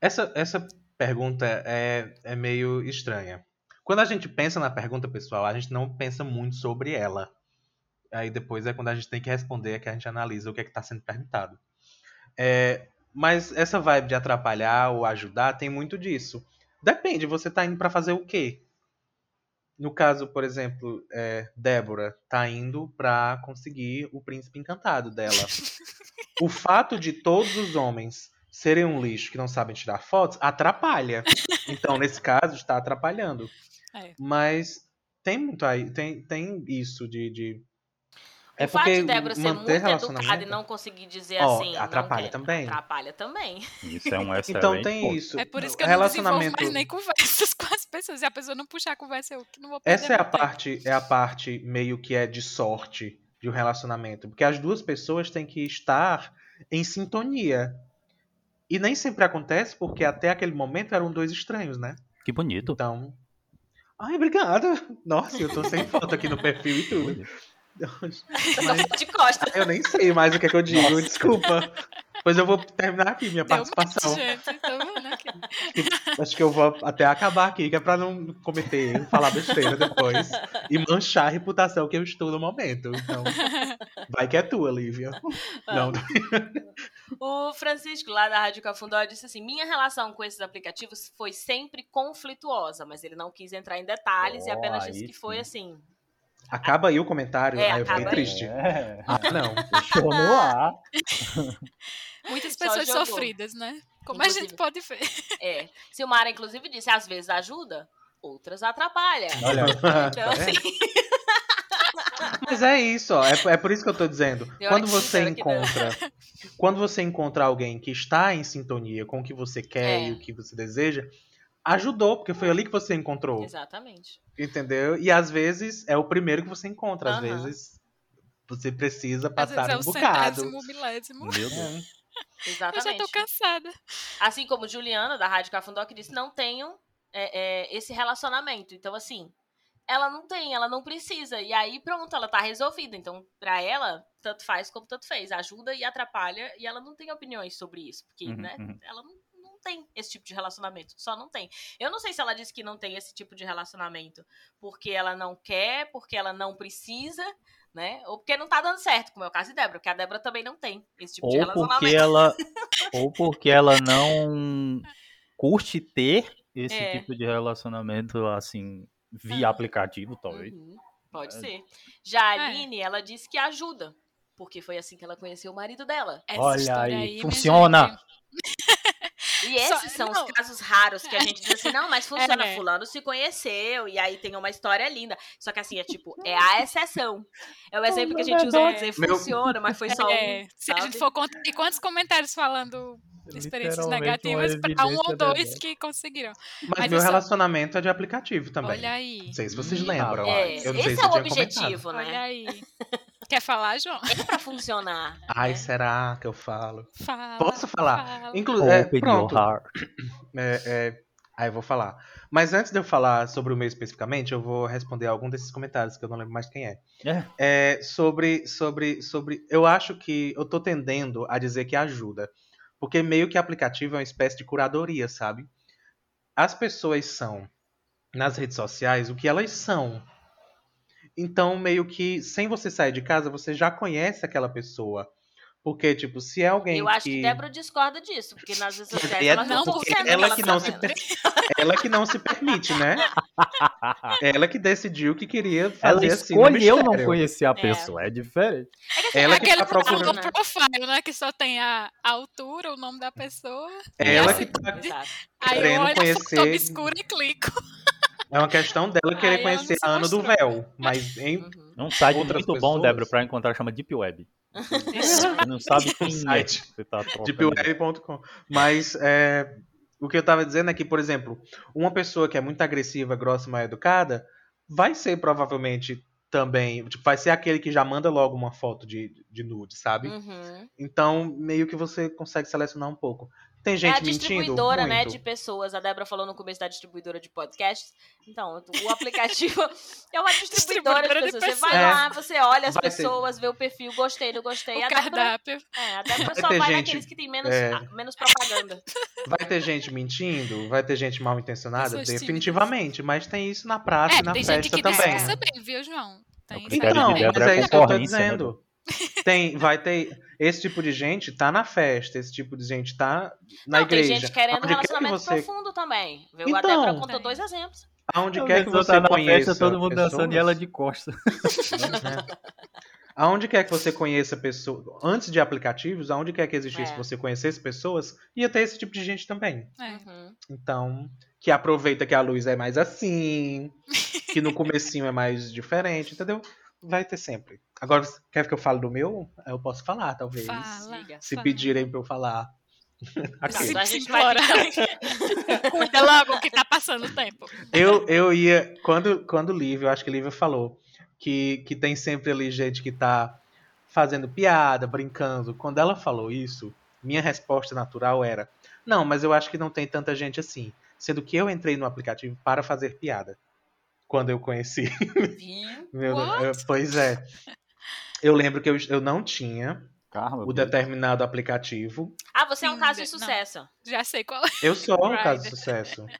Essa, essa pergunta é, é meio estranha. Quando a gente pensa na pergunta, pessoal, a gente não pensa muito sobre ela. Aí depois é quando a gente tem que responder é que a gente analisa o que é que está sendo perguntado. É, mas essa vibe de atrapalhar ou ajudar tem muito disso. Depende, você tá indo para fazer o quê? No caso, por exemplo, é, Débora tá indo pra conseguir o príncipe encantado dela. o fato de todos os homens serem um lixo que não sabem tirar fotos atrapalha. Então, nesse caso, está atrapalhando. É. Mas tem muito aí, tem, tem isso de. de... É o fato porque de Débora ser muito educada relacionamento. e não conseguir dizer Ó, assim. não atrapalha também. Atrapalha também. Isso é um excelente Então tem ponto. isso. É por isso que eu não desenvolvo relacionamento. mais nem conversas com as pessoas. Se a pessoa não puxar a conversa, eu que não vou Essa é a tempo. parte, é a parte meio que é de sorte de um relacionamento, porque as duas pessoas têm que estar em sintonia. E nem sempre acontece, porque até aquele momento eram dois estranhos, né? Que bonito. Então. Ai, obrigada. Nossa, eu tô sem foto aqui no perfil e tudo. Mas de costas. eu nem sei mais o que é que eu digo, desculpa. Pois eu vou terminar aqui minha Deu participação. match, gente. Aqui. Acho que eu vou até acabar aqui, que é pra não cometer falar besteira depois. E manchar a reputação que eu estou no momento. Então, vai que é tua, Lívia. Não, O Francisco, lá da Rádio Cafundó, disse assim: Minha relação com esses aplicativos foi sempre conflituosa, mas ele não quis entrar em detalhes e Oh, apenas aí disse que foi sim. assim. acaba aí o comentário. É, aí eu fiquei aí. triste. É. Ah, não. Deixou no ar. Muitas pessoas sofridas, né? Como a Inclusive- gente pode ver. É. Silmara, inclusive, disse: às vezes ajuda, outras atrapalha. Olha, Então, É. assim, Mas é isso, ó. É, é por isso que eu tô dizendo. Quando você encontra. Quando você encontra alguém que está em sintonia com o que você quer É. e o que você deseja, ajudou, porque foi ali que você encontrou. exatamente. Entendeu? E às vezes é o primeiro que você encontra. Às Aham. vezes você precisa Às passar vezes é um o bocado. centésimo, milésimo. meu Deus. Eu já Exatamente. tô cansada. Assim como Juliana, da Rádio Cafundó, que disse: não tenho é, é, esse relacionamento. Então, assim, ela não tem, ela não precisa. E aí, pronto, ela tá resolvida. Então, pra ela, tanto faz como tanto fez. Ajuda e atrapalha. E ela não tem opiniões sobre isso. Porque, Uhum, né, uhum. ela não, não tem esse tipo de relacionamento. Só não tem. Eu não sei se ela disse que não tem esse tipo de relacionamento porque ela não quer, porque ela não precisa. Né? Ou porque não tá dando certo, como é o caso de Débora, porque a Débora também não tem esse tipo de Ou relacionamento. porque ela ou porque ela não curte ter esse É. tipo de relacionamento assim via Ah. aplicativo, talvez. Uhum, pode É. ser. Já a Aline, ela disse que ajuda. Porque foi assim que ela conheceu o marido dela. Essa Olha aí, minha funciona. E Só- esses são não. os casos raros que a gente diz assim, não, mas funciona, É. fulano se conheceu, e aí tem uma história linda. Só que assim, é tipo, é a exceção. É o exemplo que a gente usa pra dizer funciona, mas foi só É, um, se a gente for contar, e quantos comentários falando experiências negativas para um ou dois que conseguiram. Mas, Mas meu eu só- relacionamento é de aplicativo também. Olha aí. Não sei se vocês Ih, lembram. É, Eu não sei esse se é o tinha comentado. objetivo, Olha né? aí. Quer falar, João? É pra funcionar. Ai, né? será que eu falo? Fala. Posso falar? fala. Inclu é, Open pronto. your heart. É, é, aí eu vou falar. Mas antes de eu falar sobre o meu especificamente, eu vou responder algum desses comentários que eu não lembro mais quem é. É. É, sobre, sobre, sobre. Eu acho que eu tô tendendo a dizer que ajuda. Porque meio que aplicativo é uma espécie de curadoria, sabe? As pessoas são, nas redes sociais, o que elas são. Então, meio que, sem você sair de casa, você já conhece aquela pessoa. Porque, tipo, se é alguém Eu acho que... que Débora discorda disso, porque nas redes sociais é ela não, consegue ela ela que não se per- ela que não se permite, né? ela que decidiu que queria Ela fazer assim no escolheu não conhecer a pessoa, é diferente. Ela que Aquele tá procurando. profile, né? Que só tem a a altura, o nome da pessoa. Ela assim, que tá Exato. Aí eu olho a conhecer- foto obscura e clico. É uma questão dela querer não conhecer a Ana do. Véu. Mas em Uhum. É um site Outras muito bom, pessoas? Débora, pra encontrar, chama Deep Web. Você não sabe quem é. site Você tá deepweb.com. Mas é, o que eu tava dizendo é que, por exemplo, uma pessoa que é muito agressiva, grossa e mal educada, vai ser provavelmente também. Tipo, vai ser aquele que já manda logo uma foto de, de nude, sabe? Uhum. Então, meio que você consegue selecionar um pouco. Tem É gente a mentindo? distribuidora, né, Muito. de pessoas. A Débora falou no começo da distribuidora de podcasts. Então, o aplicativo é uma distribuidora, Distribuidora de de pessoas. Você pessoas. vai É. lá, você olha as Vai ter- pessoas, vê o perfil, gostei, não gostei. O a Débora, cardápio. é, a Débora Vai só ter vai gente- naqueles que tem menos, é. ah, menos propaganda. Vai ter gente mentindo? Vai ter gente mal intencionada? Pessoas tímidas. Definitivamente. Mas tem isso na praça É, e na tem gente festa que também. bem, viu, João? Tem É o critério Então, de mas Débora é é isso que eu tô né, dizendo. Tem, vai ter. Esse tipo de gente tá na festa, esse tipo de gente tá na não, igreja. tem gente querendo que relacionamento você, profundo também. Viu? a Então. Débora contou dois exemplos. aonde A quer que você tá na conheça. festa, todo mundo dançando e pessoas, ela de costas. Aonde quer que você conheça pessoas. Antes de aplicativos, aonde quer que existisse É. você conhecesse pessoas, ia ter esse tipo de gente também. É. Uhum. Então, que aproveita que a luz é mais assim, que no comecinho é mais diferente, entendeu? Vai ter sempre. Agora, quer que eu fale do meu? Eu posso falar, talvez. Fala. Se fala. pedirem pra eu falar. Se- então a gente vai Cuida logo que tá passando o tempo. Eu, eu ia. Quando, quando Lívia, eu acho que Lívia falou que, que tem sempre ali gente que tá fazendo piada, brincando. Quando ela falou isso, minha resposta natural era: Não, mas eu acho que não tem tanta gente assim. Sendo que eu entrei no aplicativo para fazer piada. Quando eu conheci. Meu? Deus, pois é. Eu lembro que eu, eu não tinha Carla, o determinado aplicativo. Ah, você é um caso de Não. sucesso. Já sei qual é. Eu sou um caso de sucesso.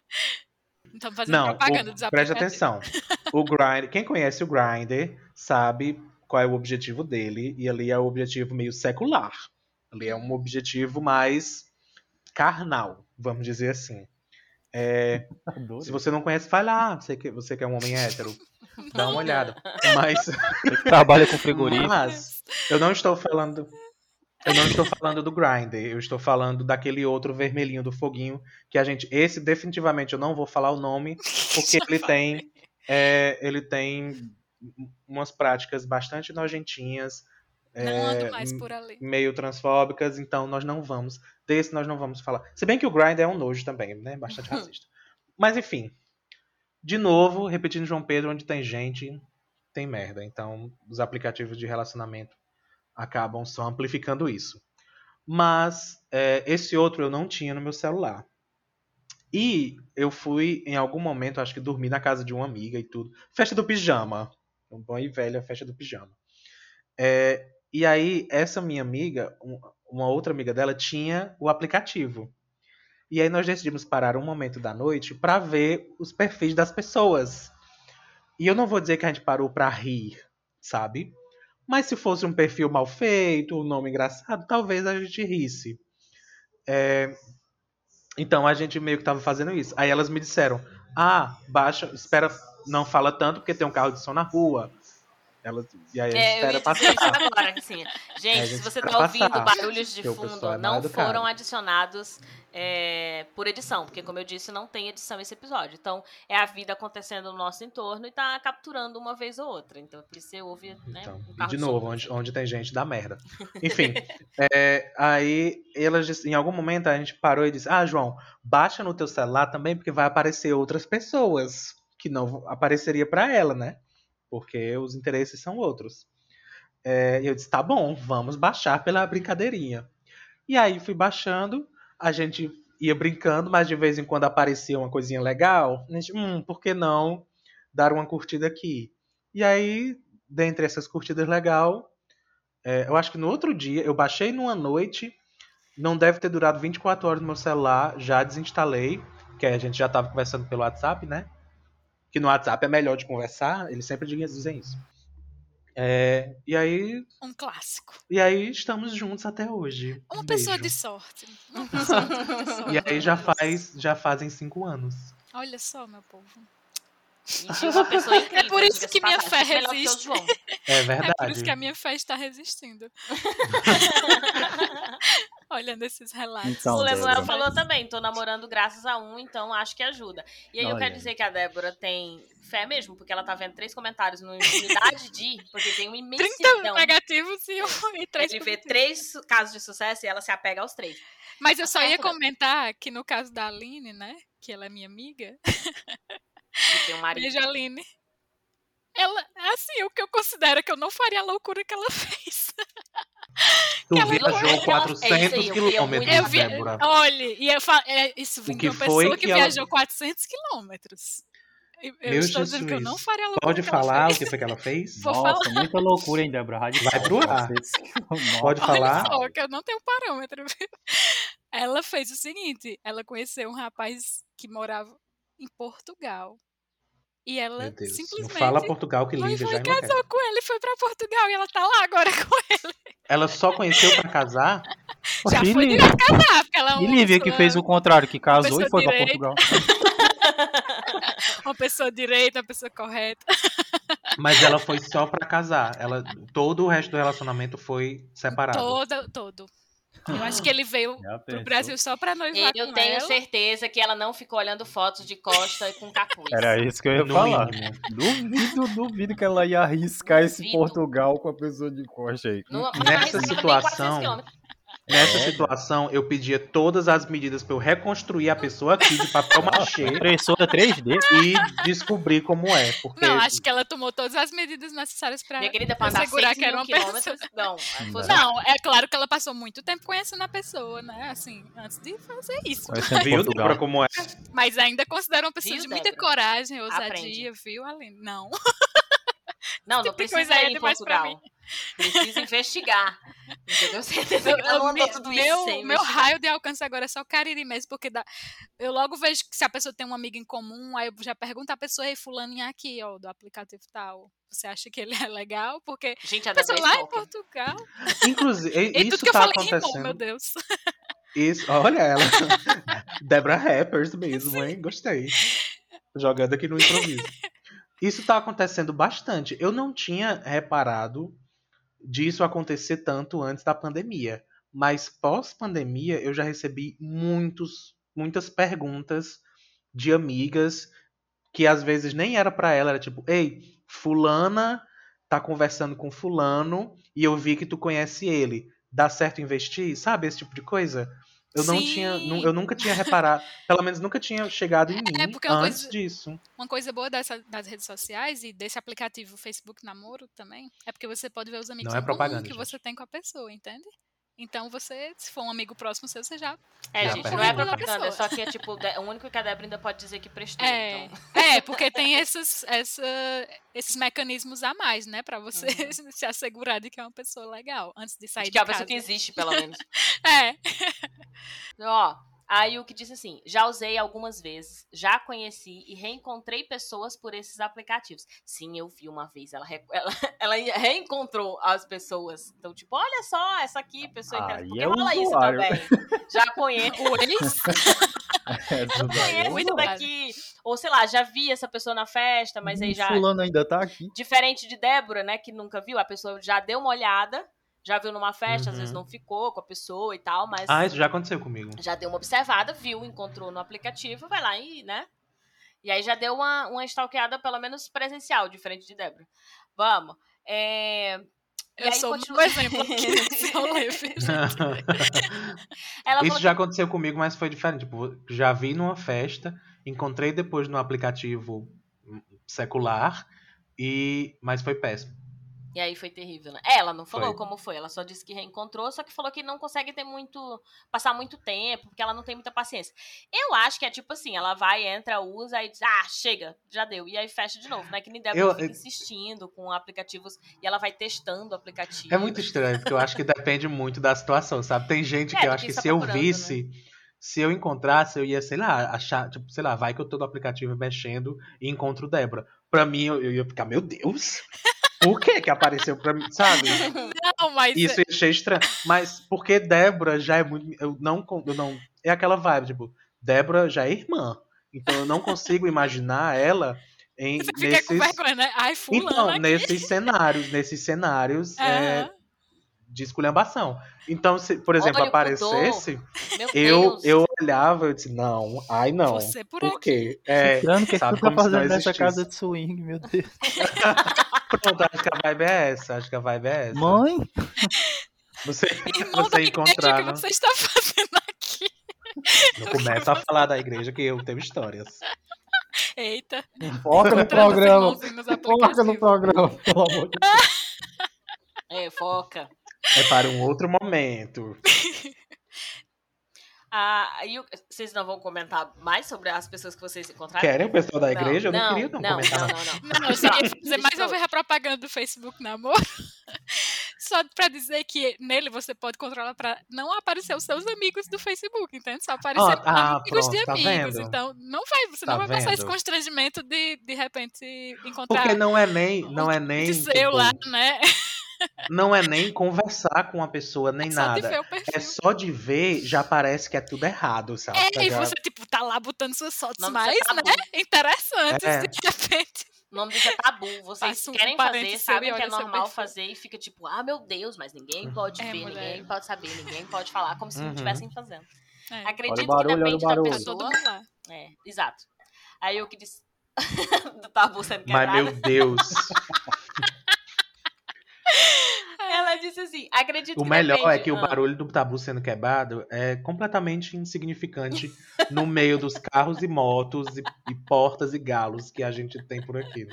Então fazendo Não, propaganda o, dos preste atenção. O Grindr, quem conhece o Grindr sabe qual é o objetivo dele e ali é o objetivo meio secular. Ali é um objetivo mais carnal, vamos dizer assim. É, se você não conhece, vai lá. Você que, você que é um homem hétero, dá uma olhada. Mas, Trabalha com frigorífico. mas eu não estou falando. Eu não estou falando do Grindr, eu estou falando daquele outro vermelhinho do foguinho que a gente, esse definitivamente eu não vou falar o nome porque ele tem, é, ele tem umas práticas bastante nojentinhas, Não é, ando mais por ali. meio transfóbicas, então nós não vamos, desse nós não vamos falar. Se bem que o Grindr é um nojo também, né, bastante racista. Mas enfim, de novo, repetindo João Pedro, onde tem gente, tem merda. Então, os aplicativos de relacionamento acabam só amplificando isso. Mas é, esse outro eu não tinha no meu celular. E eu fui, em algum momento, acho que dormi na casa de uma amiga e tudo. Festa do pijama. Um bom e velho, a festa do pijama. É, e aí, essa minha amiga, um- uma outra amiga dela, tinha o aplicativo. E aí nós decidimos parar um momento da noite para ver os perfis das pessoas. E eu não vou dizer que a gente parou pra rir, sabe? Mas se fosse um perfil mal feito, um nome engraçado, talvez a gente risse. É, Então a gente meio que tava fazendo isso. Aí elas me disseram: Ah, baixa, espera, não fala tanto porque tem um carro de som na rua. Elas, e aí a gente É, espera passar. agora, assim. Gente, É, se você tá ouvindo passar, barulhos de fundo, é não foram adicionados é, por edição, porque como eu disse, não tem edição esse episódio. Então, é a vida acontecendo no nosso entorno e tá capturando uma vez ou outra. Então, por isso você ouve, né, Então, um de novo, onde, onde tem gente dá merda. Enfim, é, aí elas, disse- em algum momento a gente parou e disse: Ah, João, baixa no teu celular também, porque vai aparecer outras pessoas que não apareceria pra ela, né? Porque os interesses são outros. É, eu disse: Tá bom, vamos baixar pela brincadeirinha. E aí fui baixando, a gente ia brincando, mas de vez em quando aparecia uma coisinha legal. A gente, hum, por que não dar uma curtida aqui? E aí dentre essas curtidas legal, é, eu acho que no outro dia, eu baixei numa noite, não deve ter durado 24 horas no meu celular, já desinstalei, que a gente já estava conversando pelo WhatsApp, né? Que no WhatsApp é melhor de conversar, eles sempre dizem isso. É, e aí, Um clássico. e aí estamos juntos até hoje. Uma Um pessoa de sorte. Uma pessoa de sorte. E aí já faz, já fazem cinco anos. Olha só, meu povo. Pessoa incrível. É por isso que minha fé resiste. É É verdade. por isso que a minha fé está resistindo. Olhando esses relatos. Então, o Lemuel Débora. falou também, tô namorando graças a um, então acho que ajuda. E aí eu Olha quero aí. dizer que a Débora tem fé mesmo, porque ela tá vendo três comentários no Infinidade de, porque tem 30 imensidão. negativos e, um, e três Ele vê três casos de sucesso e ela se apega aos três. Mas eu só ia comentar que no caso da Aline, né? Que ela é minha amiga. E tem um marido. Beijo, Aline. Ela, assim, o que eu considero que eu não faria a loucura que ela fez. Tu Ela- viajou Ela- é isso 400 aí, eu queria quilômetros, muito Eu vi, Débora. olha, e eu falo, é, isso vem de que uma pessoa que que, ela- viajou 400 quilômetros. Eu eu Meu estou dizendo que eu Jesus. não faria a loucura Pode que falar o que foi que ela fez? Vou Nossa, muita loucura, hein, Débora? Radical. Vai pro ar. Pode falar? Olha só, que eu não tenho parâmetro. Ela fez o seguinte: ela conheceu um rapaz que morava em Portugal. E ela Meu Deus. Não simplesmente fala Portugal que foi, Lívia já foi enlouquece. casou com ele, foi pra Portugal e ela tá lá agora com ele. Ela só conheceu pra casar? Já E foi Lívia? direto casar, porque ela é E Lívia que fez o contrário, que casou e foi pra direita. Portugal. uma pessoa direita, uma pessoa correta. Mas ela foi só pra casar. Ela, todo o resto do relacionamento foi separado. Todo, todo. Eu acho que ele veio pro? Brasil só pra noivar Eu com tenho ela. certeza que ela não ficou olhando fotos de costa e com capuz. Era isso que eu ia No falar. mínimo. Duvido, duvido que ela ia arriscar esse Duvido. Portugal com a pessoa de coxa aí. Nessa situação, 400 quilômetros. Nessa É. situação, eu pedia todas as medidas pra eu reconstruir a pessoa aqui de papel machê Impressora 3D? e descobrir como é. Porque Não, acho que ela tomou todas as medidas necessárias assegurar 6 que era uma pessoa. Não, Não, é claro que ela passou muito tempo conhecendo a pessoa, né? Assim, antes de fazer isso. Conhecendo viu. Débora, como é? Mas ainda considera uma pessoa Viu, de muita Débora? coragem, ousadia, Aprende. viu, Aline? Não. Não, não tipo precisa é ir em Portugal. Precisa investigar. Eu tenho certeza que ela tudo isso meu, sem meu raio de alcance agora é só Cariri mesmo, porque dá, eu logo vejo que se a pessoa tem uma amiga em comum, aí eu já pergunto à pessoa, ei, fulaninha aqui, ó, do aplicativo tal, você acha que ele é legal? Porque Gente, a a pessoa lá é em. Portugal, Inclusive, e tudo isso que eu tá falei rimou, acontecendo. meu Deus. Isso, olha ela. Debra Rappers mesmo, hein? Gostei. Jogando aqui no improviso. Isso tá acontecendo bastante. Eu não tinha reparado disso acontecer tanto antes da pandemia. Mas pós-pandemia, eu já recebi muitos, muitas perguntas de amigas que às vezes nem era pra ela, era tipo, ei, fulana tá conversando com fulano e eu vi que tu conhece ele. Dá certo investir? Sabe esse tipo de coisa? Eu não Sim. tinha, nu- eu nunca tinha reparado, pelo menos nunca tinha chegado em mim porque é uma antes coisa- disso. Uma coisa boa dessa, das redes sociais e desse aplicativo Facebook Namoro também é porque você pode ver os amigos Não é que gente. você tem com a pessoa, entende? Então você, se for um amigo próximo seu, você já. É, Já gente, não é propaganda, é só que é tipo, de- o único que a Débora ainda pode dizer que prestou. É, Então, é porque tem esses, essa, esses mecanismos a mais, né? Pra você Uhum. se assegurar de que é uma pessoa legal antes de sair acho de que é uma casa. pessoa que existe, pelo menos. É. Ó, aí o que disse assim: já usei algumas vezes, já conheci e reencontrei pessoas por esses aplicativos. Sim, eu vi uma vez, ela, ela, ela reencontrou as pessoas. Então, tipo, olha só, essa aqui, pessoa Aí interessante. Porque é rola isso também. Já conheço. O ex, Eu daí é conheço muito usuário. daqui. Ou sei lá, já vi essa pessoa na festa, mas aí Hum, já. Fulano ainda tá aqui. Diferente de Débora, né, que nunca viu, a pessoa já deu uma olhada, já viu numa festa, às Uhum. vezes não ficou com a pessoa e tal, mas Ah, isso já aconteceu comigo. já deu uma observada, viu, encontrou no aplicativo, vai lá e, né? E aí já deu uma, uma stalkeada, pelo menos presencial, diferente de Débora. Vamos. É... E eu aí sou continua- um exemplo aqui? Ela Isso falou já aconteceu comigo, mas foi diferente. Tipo, já vi numa festa, encontrei depois no aplicativo secular, e mas foi péssimo. E aí foi terrível, né? Ela não falou Foi. como foi, ela só disse que reencontrou, só que falou que não consegue ter muito. passar muito tempo, porque ela não tem muita paciência. Eu acho que é tipo assim, ela vai, entra, usa e diz, ah, chega, já deu. E aí fecha de novo, né? Que nem Débora Eu- fica insistindo com aplicativos e ela vai testando o aplicativo. É muito estranho, porque eu acho que depende muito da situação, sabe? Tem gente É, que eu acho que está se eu procurando, visse, se eu encontrasse, eu ia, sei lá, achar, tipo, sei lá, vai que eu tô no aplicativo mexendo e encontro Débora. Pra mim, eu, eu ia ficar, meu Deus! Por que que apareceu pra mim, sabe? Não, mas Isso eu achei estranho. Mas porque Débora já é muito. Eu não, eu não. É aquela vibe, tipo, Débora já é irmã. Então eu não consigo imaginar ela em, você fica com nesses. vergonha, né? Ai, fulano Então, aqui. nesses cenários, nesses cenários é, Aham. de esculhambação. Então, se, por exemplo, Olha aparecesse, eu, eu olhava, eu disse, não, ai não. Você por Por quê? É, que, que sabe, tá como não fazendo nessa casa de swing, meu Deus. Pronto, acho que a vibe é essa. Acho que a vibe é essa. Mãe? Você, Irmão você da igreja, o encontrar. que você está fazendo aqui? Não começa a falar da igreja que eu tenho histórias. Eita. Foca no programa. Foca no programa, pelo amor de Deus. É, foca. É para um outro momento. Ah, e o- vocês não vão comentar mais sobre as pessoas que vocês encontraram? Querem o pessoal da Não, igreja? Eu não, queria não, não, comentar. não, não. não, não. Não, eu só ia fazer mais uma vez a propaganda do Facebook Namoro. Só pra dizer que nele você pode controlar pra não aparecer os seus amigos do Facebook, entende? Só aparecer Ó, ah, amigos de pronto, tá amigos. vendo? Então, não vai, você Tá não vai passar esse vendo? constrangimento de, de repente, encontrar Porque não é nem, não é nem, de seu tipo, lá, né? não é nem conversar com a pessoa nem de nada. É só de ver, já parece que é tudo errado, sabe? É, e Já- você, tipo, tá lá botando suas fotos Não, mais, tá né? Interessantes, É. de repente. O nome disso é tabu. Vocês um querem fazer, sabem e que é normal fazer e fica tipo, ah, meu Deus, mas ninguém pode É, ver, mulher. ninguém pode saber, ninguém pode falar, como se não Uhum. estivessem fazendo. É, Acredito barulho, que depende da tá pessoa. É, exato. Aí eu que disse do tabu sendo Mas, quebrado. meu Deus, Ela disse assim, acredito o que melhor depende... é que o Ah, barulho do tabu sendo quebrado é completamente insignificante no meio dos carros e motos e, e portas e galos que a gente tem por aqui.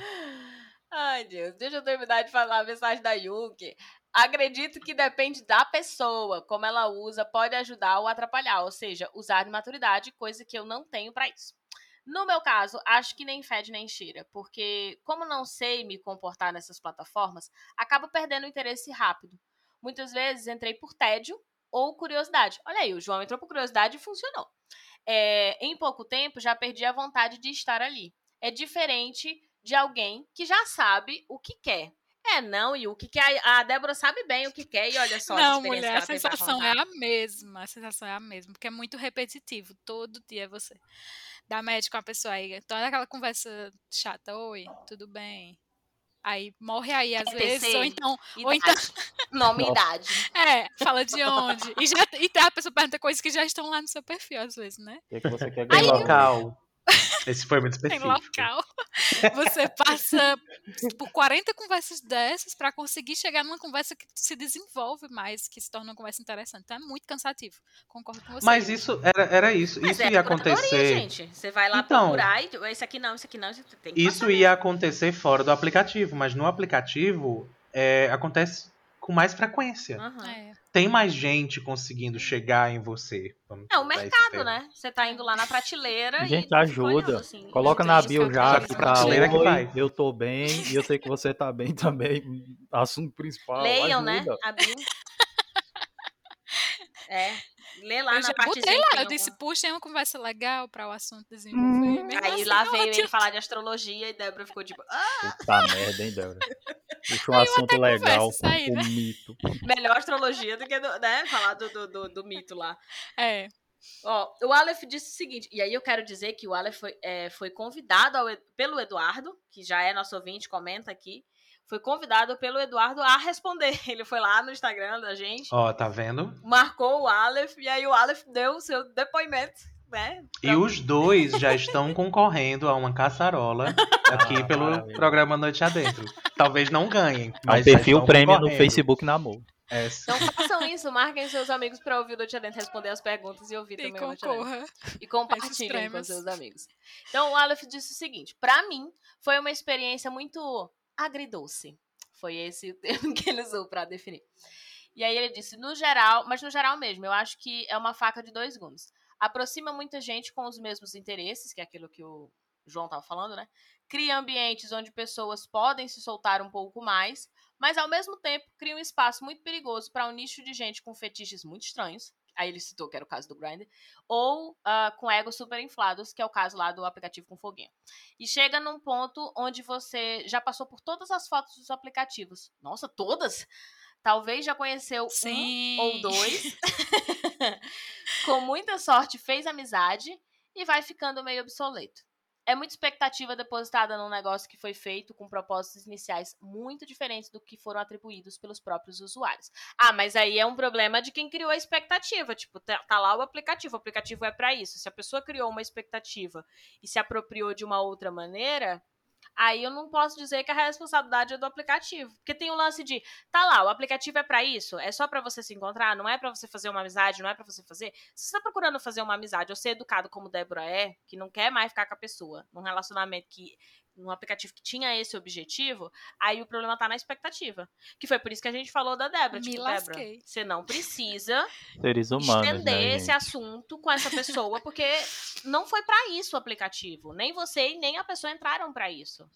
Ai, Deus, deixa eu terminar de falar a mensagem da Yuki. Acredito que depende da pessoa, como ela usa, pode ajudar ou atrapalhar, ou seja, usar de maturidade, coisa que eu não tenho pra isso. No meu caso, acho que nem fede nem cheira, porque como não sei me comportar nessas plataformas, acabo perdendo interesse rápido. Muitas vezes entrei por tédio ou curiosidade. Olha aí, o João entrou por curiosidade e funcionou. É, em pouco tempo, já perdi a vontade de estar ali. É diferente de alguém que já sabe o que quer. É, não, e o que quer. A Débora sabe bem o que quer, e olha só a Não, experiência mulher, que a sensação é a mesma. A sensação é a mesma, porque é muito repetitivo. Todo dia é você dá match com a pessoa aí. Então é aquela conversa chata, oi, tudo bem? Aí morre aí às É vezes, ou então, ou então Nome e idade. é, fala de onde. E, já, e a pessoa pergunta coisas que já estão lá no seu perfil, às vezes, né? O que, é que você quer ganhar? local. Esse foi muito Tem específico. local. Você passa por 40 conversas dessas pra conseguir chegar numa conversa que se desenvolve mais, que se torna uma conversa interessante. Então é muito cansativo. Concordo com você. Mas isso era, era isso. Mas isso é ia acontecer. gente. Você vai lá Então. procurar e esse aqui não, esse aqui não, esse aqui tem que Isso ia acontecer fora do aplicativo, mas no aplicativo é, acontece com mais frequência. Aham. É. Tem mais gente conseguindo chegar em você. Vamos É o mercado, né? Você tá indo lá na prateleira Gente, e ajuda. olhando, assim, Coloca na bio que já eu que tá que oi, vai. eu tô bem e eu sei que você tá bem também. Assunto principal. Leiam, né? ajuda. A bio. É. Lê lá Eu na partezinha. botei lá, eu disse, alguma- puxem uma conversa legal pra o assunto desenvolver. Mesmo Aí assim, lá veio ele adianta. falar de astrologia e Débora ficou tipo, ah, Puta merda, hein, Débora? Puxa um assunto legal, o né? mito. melhor astrologia do que, do, né? Falar do, do, do, do mito lá. É. Ó, o Aleph disse o seguinte, e aí eu quero dizer que o Aleph foi, é, foi convidado ao pelo Eduardo, que já é nosso ouvinte, comenta aqui, foi convidado pelo Eduardo a responder. Ele foi lá no Instagram da gente, Ó, tá vendo? marcou o Aleph, e aí o Aleph deu o seu depoimento, né? E os dois já estão concorrendo a uma caçarola aqui Ah, pelo maravilha. programa Noite Adentro. Talvez não ganhem. Mas perfil prêmio no. Facebook Namor. É, Então façam isso, marquem seus amigos pra ouvir o Noite Adentro responder as perguntas e ouvir E também o Noite Adentro. concorra. e compartilhem com seus amigos. Então, o Aleph disse o seguinte: pra mim, foi uma experiência muito agridoce. Foi esse o termo que ele usou pra definir. E aí ele disse: no geral, mas no geral mesmo, eu acho que é uma faca de dois gumes. Aproxima muita gente com os mesmos interesses, que é aquilo que o João tava falando, né? Cria ambientes onde pessoas podem se soltar um pouco mais, mas ao mesmo tempo cria um espaço muito perigoso para um nicho de gente com fetiches muito estranhos. Aí ele citou que era o caso do Grindr, ou ah, com egos super inflados, que é o caso lá do aplicativo com foguinho. E chega num ponto onde você já passou por todas as fotos dos aplicativos. Nossa, todas? Talvez já conheceu Sim. um ou dois. com muita sorte fez amizade e vai ficando meio obsoleto. É muita expectativa depositada num negócio que foi feito com propósitos iniciais muito diferentes do que foram atribuídos pelos próprios usuários. Ah, mas aí é um problema de quem criou a expectativa. Tipo, tá, tá lá o aplicativo, o aplicativo é para isso. Se a pessoa criou uma expectativa e se apropriou de uma outra maneira, aí eu não posso dizer que a responsabilidade é do aplicativo. Porque tem o lance de, tá lá, o aplicativo é para isso, é só para você se encontrar, não é para você fazer uma amizade, não é para você fazer. Se você tá procurando fazer uma amizade ou ser educado como Débora é, que não quer mais ficar com a pessoa num relacionamento que num aplicativo que tinha esse objetivo, aí o problema tá na expectativa. Que foi por isso que a gente falou da Débora. Me Tipo, Débora, você não precisa Seres humanos, estender né, esse assunto com essa pessoa, porque não foi pra isso o aplicativo. Nem você e nem a pessoa entraram pra isso.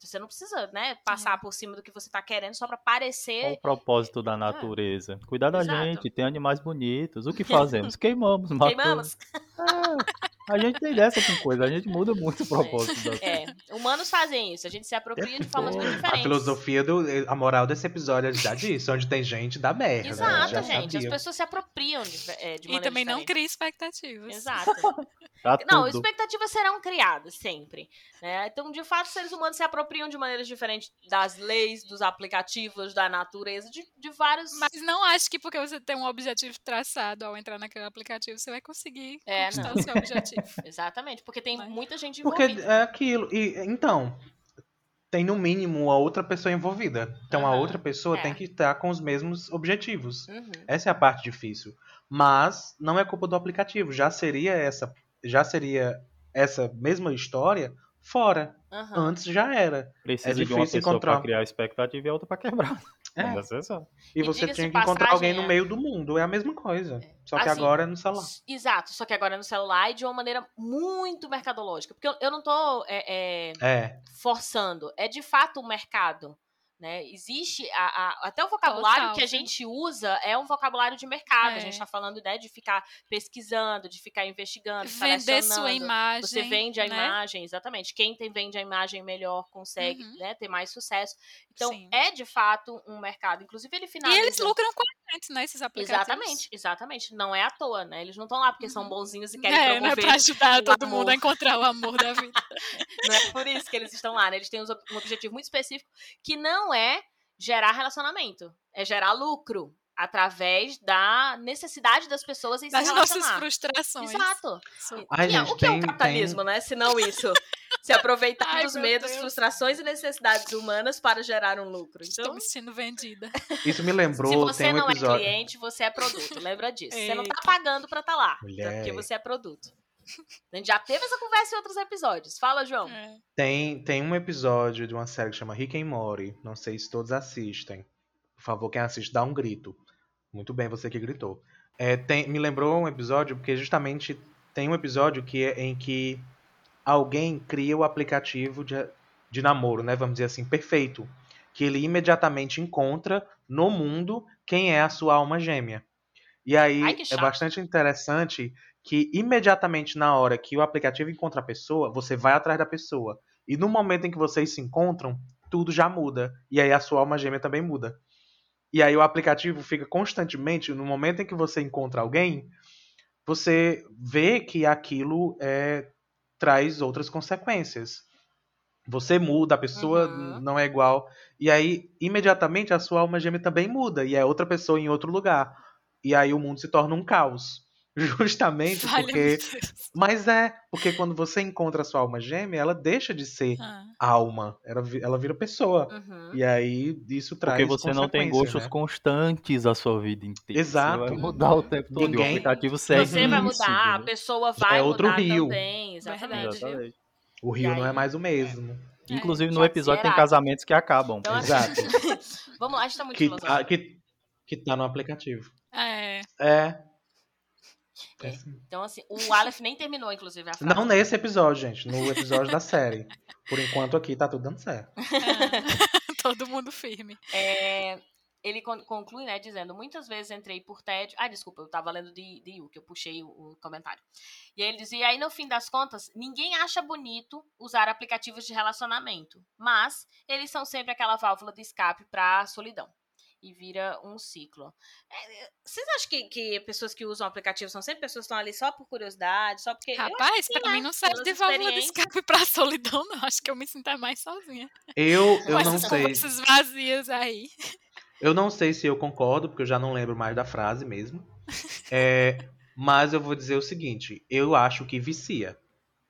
Você não precisa, né, passar É. por cima do que você tá querendo só pra Qual parecer. o propósito da natureza? Cuidar da É. Exato. gente, tem animais bonitos. O que fazemos? Queimamos, matamos. Queimamos? É, a gente tem dessa com coisa, a gente muda muito o propósito das É, humanos fazem isso. A gente se apropria de formas muito diferentes. A filosofia, do, a moral desse episódio é já disso. Onde tem gente, dá merda. Exato, já gente. As sabia. pessoas se apropriam de, é, de E também não diferente. cria expectativas. Exato. Tá Não, tudo. expectativas serão criadas sempre. Né? Então, de fato, os seres humanos se apropriam de maneiras diferentes das leis, dos aplicativos, da natureza, de, de vários. Mas não acho que porque você tem um objetivo traçado ao entrar naquele aplicativo, você vai conseguir É, conquistar não. o seu objetivo. Exatamente, porque tem Mas- muita gente Porque envolvida. é aquilo. E, então, tem no mínimo a outra pessoa envolvida. Então a Aham, outra pessoa é. tem que estar com os mesmos objetivos. Uhum. Essa é a parte difícil. Mas não é culpa do aplicativo. Já seria essa, já seria essa mesma história fora. Aham. Antes já era. Precisa é de uma difícil pessoa encontrar. pra criar expectativa e a outra pra quebrar. É. É. E E você tinha que encontrar passagem, alguém no é. meio do mundo. É a mesma coisa. Só que Assim, agora é no celular. Exato, só que agora no celular e de uma maneira muito mercadológica. Porque eu, eu não tô é, é, É. forçando, é de fato um mercado. Né? Existe a- a- até o vocabulário Total, que a gente usa é um vocabulário de mercado. A É. gente está falando né, de ficar pesquisando, de ficar investigando, Vender sua imagem. Você vende a né? imagem, exatamente. Quem tem, vende a imagem melhor consegue Uhum. né, ter mais sucesso. Então, Sim. é de fato um mercado. Inclusive, ele E finaliza. eles lucram com gente, né? Esses aplicativos. Exatamente, exatamente. Não é à toa, né? Eles não estão lá porque são bonzinhos e querem É, não é promover. pra ajudar o todo amor. mundo a encontrar o amor da vida. Não é por isso que eles estão lá, né? Eles têm um objetivo muito específico que não é gerar relacionamento, é gerar lucro através da necessidade das pessoas em Das se nossas relacionar. frustrações. Exato. Ai, Que é- gente, o que é o tem- capitalismo, né? Se não isso. Se aproveitar Ai, dos medos, Deus. frustrações e necessidades humanas para gerar um lucro. Estou Então, me sentindo vendida. Isso me se lembrou, você tem um não é episódio. cliente, você é produto. Lembra disso. Você não tá Eita. pagando pra estar lá. Mulher. Porque você é produto. A gente já teve essa conversa em outros episódios. Fala, João. É. Tem, tem um episódio de uma série que chama Rick and Morty. Não sei se todos assistem. Por favor, quem assiste, dá um grito. Muito bem, você que gritou. É, tem- me lembrou um episódio, porque justamente tem um episódio que é em que alguém cria o aplicativo de, de namoro, né? Vamos dizer assim, perfeito. Que ele imediatamente encontra no mundo quem é a sua alma gêmea. E aí Ai, é bastante interessante que imediatamente na hora que o aplicativo encontra a pessoa, você vai atrás da pessoa. E no momento em que vocês se encontram, tudo já muda. E aí a sua alma gêmea também muda. E aí o aplicativo fica constantemente, no momento em que você encontra alguém, você vê que aquilo é, traz outras consequências. Você muda, a pessoa Uhum. não é igual. E aí, imediatamente, a sua alma gêmea também muda. E é outra pessoa em outro lugar. E aí o mundo se torna um caos. Justamente Valha-me porque. Mas é, porque quando você encontra a sua alma gêmea, ela deixa de ser Ah. alma. Ela, ela vira pessoa. Uhum. E aí isso traz. Porque você não tem gostos né? constantes a sua vida inteira. Exato. Você vai mudar o tempo todo. Ninguém- O aplicativo segue Você vai mudar, a pessoa vai é outro mudar rio. também. Exatamente. Exatamente. O rio E não é aí- mais o mesmo. Inclusive, já no episódio tem casamentos que acabam. Então, Exato. Vamos lá, a gente tá muito Que, filosófico. ah, que, que tá no aplicativo. É. É. É. Então, assim, o Aleph nem terminou, inclusive, a frase. Não nesse episódio, gente. No episódio da série. Por enquanto aqui tá tudo dando certo. Todo mundo firme. É, ele con- conclui, né, dizendo: muitas vezes entrei por tédio. Ah, desculpa, eu tava lendo de, de Yu, que eu puxei o, o comentário. E aí ele dizia: e aí no fim das contas, ninguém acha bonito usar aplicativos de relacionamento, mas eles são sempre aquela válvula de escape pra solidão. E vira um ciclo. É, é, vocês acham que, que pessoas que usam aplicativos são sempre pessoas que estão ali só por curiosidade, só porque. Rapaz, pra né? mim não serve de válvula de escape pra solidão, não. Acho que eu me sinto mais sozinha. Eu, eu não essas sei. conversas vazias aí. Eu não sei se eu concordo, porque eu já não lembro mais da frase mesmo. É, mas eu vou dizer o seguinte: eu acho que vicia.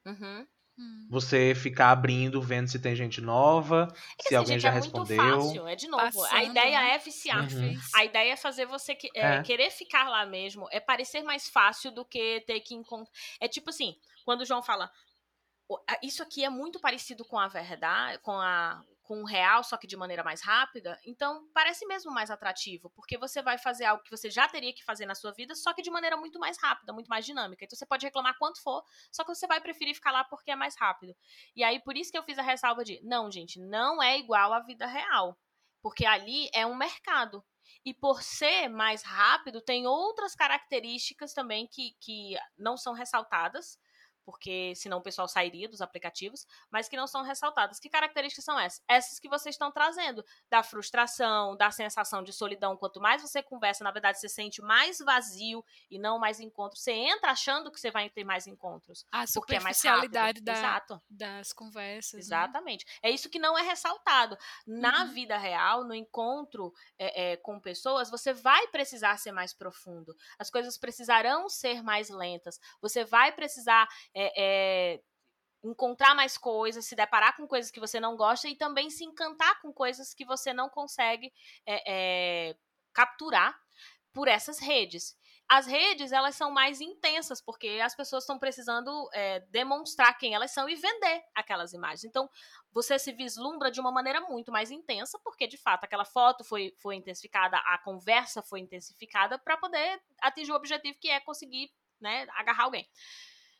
Uhum. Hum. Você ficar abrindo, vendo se tem gente nova, É se assim, alguém gente, já é respondeu. muito fácil. É de novo. a Passando, ideia né? é viciar. Uhum. Fez. A ideia é fazer você que- é, É. querer ficar lá mesmo. É parecer mais fácil do que ter que encontrar. É tipo assim, quando o João fala. "O- a- Isso aqui é muito parecido com a verdade, com a com o real, só que de maneira mais rápida, então parece mesmo mais atrativo, porque você vai fazer algo que você já teria que fazer na sua vida, só que de maneira muito mais rápida, muito mais dinâmica. Então você pode reclamar quanto for, só que você vai preferir ficar lá porque é mais rápido. E aí por isso que eu fiz a ressalva de, não, gente, não é igual à vida real, porque ali é um mercado. E por ser mais rápido, tem outras características também que, que não são ressaltadas, porque senão o pessoal sairia dos aplicativos, mas que não são ressaltadas. Que características são essas? Essas que vocês estão trazendo, da frustração, da sensação de solidão. Quanto mais você conversa, na verdade, você sente mais vazio e não mais encontros. Você entra achando que você vai ter mais encontros, A porque é mais rápido. superficialidade da, Exato. das conversas. né? Exatamente. É isso que não é ressaltado. Na Uhum. vida real, no encontro é, é, com pessoas, você vai precisar ser mais profundo. As coisas precisarão ser mais lentas. Você vai precisar é, é, encontrar mais coisas, se deparar com coisas que você não gosta e também se encantar com coisas que você não consegue é, é, capturar por essas redes. As redes, elas são mais intensas, porque as pessoas estão precisando é, demonstrar quem elas são e vender aquelas imagens. Então, você se vislumbra de uma maneira muito mais intensa, porque, de fato, aquela foto foi, foi intensificada, a conversa foi intensificada para poder atingir o objetivo que é conseguir né, agarrar alguém.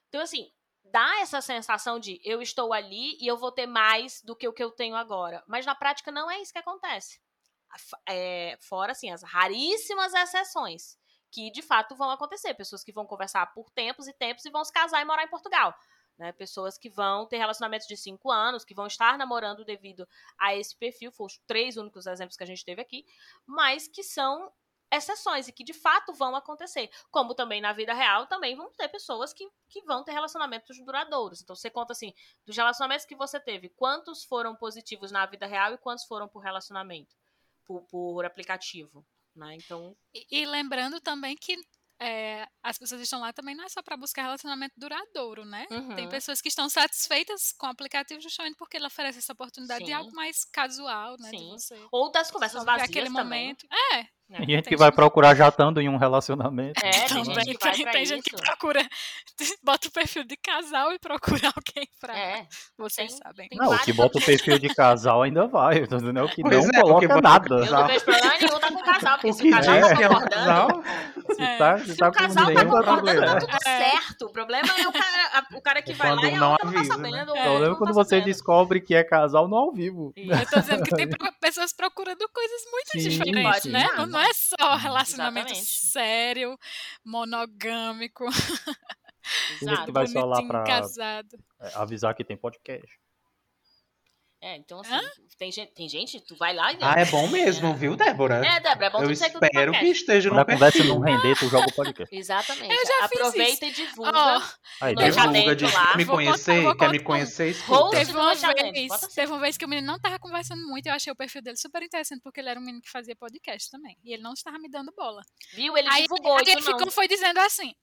Então, assim, dá essa sensação de eu estou ali e eu vou ter mais do que o que eu tenho agora. Mas na prática não é isso que acontece. É, fora, assim, as raríssimas exceções que de fato vão acontecer. Pessoas que vão conversar por tempos e tempos e vão se casar e morar em Portugal. Né? Pessoas que vão ter relacionamentos de cinco anos, que vão estar namorando devido a esse perfil. Foram os três únicos exemplos que a gente teve aqui, mas que são exceções e que de fato vão acontecer. Como também na vida real, também vão ter pessoas que, que vão ter relacionamentos duradouros. Então você conta assim, dos relacionamentos que você teve, quantos foram positivos na vida real e quantos foram por relacionamento, por, por aplicativo. Né? Então, E, e lembrando também que é, as pessoas estão lá também não é só para buscar relacionamento duradouro, né? uhum. Tem pessoas que estão satisfeitas com o aplicativo justamente porque ele oferece essa oportunidade de Sim. algo mais casual, né? Sim. De ou das conversas vazias aquele também. momento. É, né? Tem gente Tem que vai gente- procurar já estando em um relacionamento. É, tem também gente que vai tem, pra tem gente que procura, bota o perfil de casal e procura alguém pra. É, Vocês tem- sabem. tem Não, o que bota o perfil de casal ainda vai, entendeu? O que Pois não é, coloca o nada. Eu não vejo problema nenhum tá com o casal, porque O se que o casal diz tá que é concordando, casal? Se É. tá, se Se tá o casal com tá tá concordando, tá certo. tudo É. certo. O problema é o, cara, o cara que vai lá e a não outra não tá avisa, né? sabendo. O ou problema é não quando tá você descobre que é casal no ao vivo. Eu tô dizendo que tem pessoas procurando coisas muito diferentes, né? Não, é só relacionamento Exatamente. sério, monogâmico, Exato. que vai só lá pra casado. é, avisar que tem podcast. É, então assim, tem gente, tem gente, tu vai lá e. Ah, é bom mesmo, viu, Débora? É, Débora, é bom Eu tu no espero que esteja Quando no conversa não render, tu joga o podcast. Exatamente. Eu já fiz Aproveita e divulga. Ó, Aí, Divulga, diz, lá. quer me conhecer? Quer me conhecer? Escuta. Teve uma, vez, assim. teve uma vez que o menino não tava conversando muito e eu achei o perfil dele super interessante porque ele era um menino que fazia podcast também. E ele não estava me dando bola. Viu? Ele aí divulgou, aí ele ficou, foi dizendo assim.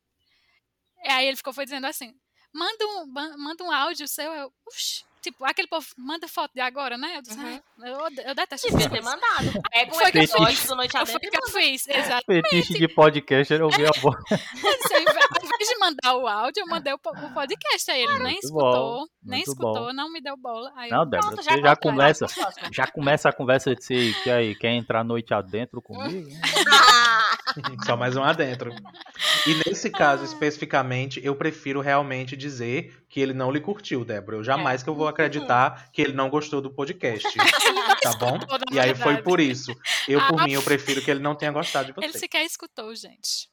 Aí ele ficou, foi dizendo assim: manda um, manda um áudio seu. Eu, Uxi, tipo, aquele povo manda foto de agora, né? Eu disse, Uhum. "Ai, eu, eu detesto Devia essas ter coisas." mandado. Pega um Foi episódio do Noite Foi Adentro o e que eu manda. fiz, exato. Fetiche de podcast, eu ouvi a voz. Ao invés- de mandar o áudio, eu mandei o, o podcast. Aí ele nem Muito escutou, bom, nem escutou, bom. não me deu bola. Aí Não, eu, Débora, Pronto, você já já conta, começa, já começa a conversa de se que aí, quer entrar noite adentro comigo? Ah, Só mais um adentro. E nesse caso, especificamente, eu prefiro realmente dizer que ele não lhe curtiu, Débora. Eu jamais que eu vou acreditar que ele não gostou do podcast. Tá bom? E aí foi por isso. Eu, por Ah. mim, eu prefiro que ele não tenha gostado de Ele você. sequer escutou, gente.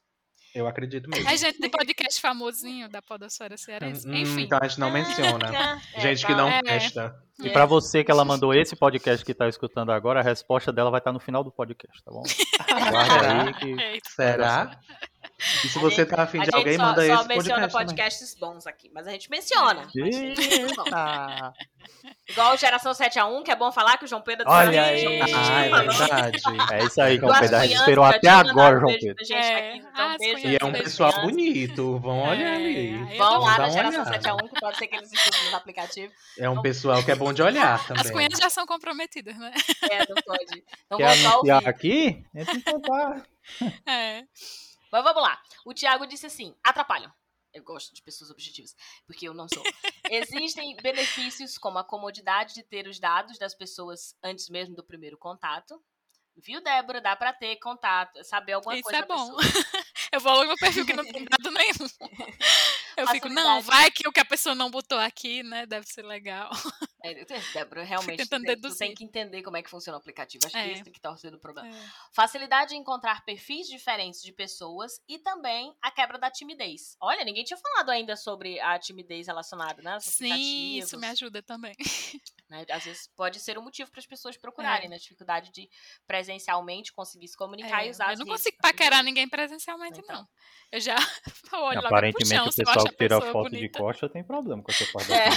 Eu acredito mesmo. É gente de podcast famosinho da Podosfera Cearense. Hum, Enfim. então a gente não menciona. É, Gente que não É. presta. E É. pra você que ela mandou esse podcast que tá escutando agora, a resposta dela vai estar no final do podcast, tá bom? Guarda aí que... Será? E se A você gente- tá afim A de gente alguém, só, manda só esse menciona podcast. também. podcasts bons aqui, mas a gente menciona. gente. Eita. Igual Geração 7x1, que é bom falar que o João Pedro Olha aí. Ah, é verdade. É isso aí, João as Pedro. A gente cunhadas, esperou até agora, João Pedro. gente É. aqui, então Ah, as E é um pessoal cunhadas. bonito. Vão olhar É, ali. aí eu Vão lá na Geração olhada. 7x1, que pode ser que eles escutem no aplicativo. É um pessoal que é bom de olhar As também. cunhas já são comprometidas, né? É, não pode. Então Quer só anunciar ouvir. aqui? Entra em contato. É. Mas vamos lá. O Thiago disse assim: atrapalham. Eu gosto de pessoas objetivas, porque eu não sou. Existem benefícios como a comodidade de ter os dados das pessoas antes mesmo do primeiro contato. Viu, Débora? Dá pra ter contato, saber alguma Isso coisa é da bom. Eu vou logo no perfil que não tem dado nenhum. Eu fico, não, Facilidade. vai que o que a pessoa não botou aqui, né? Deve ser legal. É, Débora, realmente, tu tentando tem, tu tem que entender como é que funciona o aplicativo. Acho É. que tem que estar sendo o problema. É. Facilidade em encontrar perfis diferentes de pessoas e também a quebra da timidez. Olha, ninguém tinha falado ainda sobre a timidez relacionada, né? Sim, isso me ajuda também. né? Às vezes pode ser um motivo para as pessoas procurarem, É. né? Dificuldade de presencialmente conseguir se comunicar É, e usar eu não consigo paquerar ninguém presencialmente, Então. não. Eu já olho Aparentemente pro chão o pessoal que tira foto de bonita. costa tem problema com essa parte É.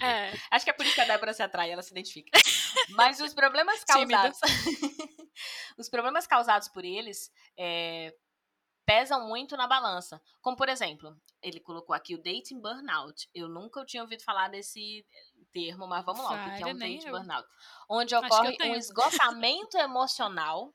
da. É, Acho que é por isso que a Débora se atrai, ela se identifica. Mas os problemas causados. os problemas causados por eles é, pesam muito na balança. Como, por exemplo, ele colocou aqui o dating burnout. Eu nunca tinha ouvido falar desse termo, mas vamos lá, o que é um dating eu. burnout? Onde ocorre um esgotamento emocional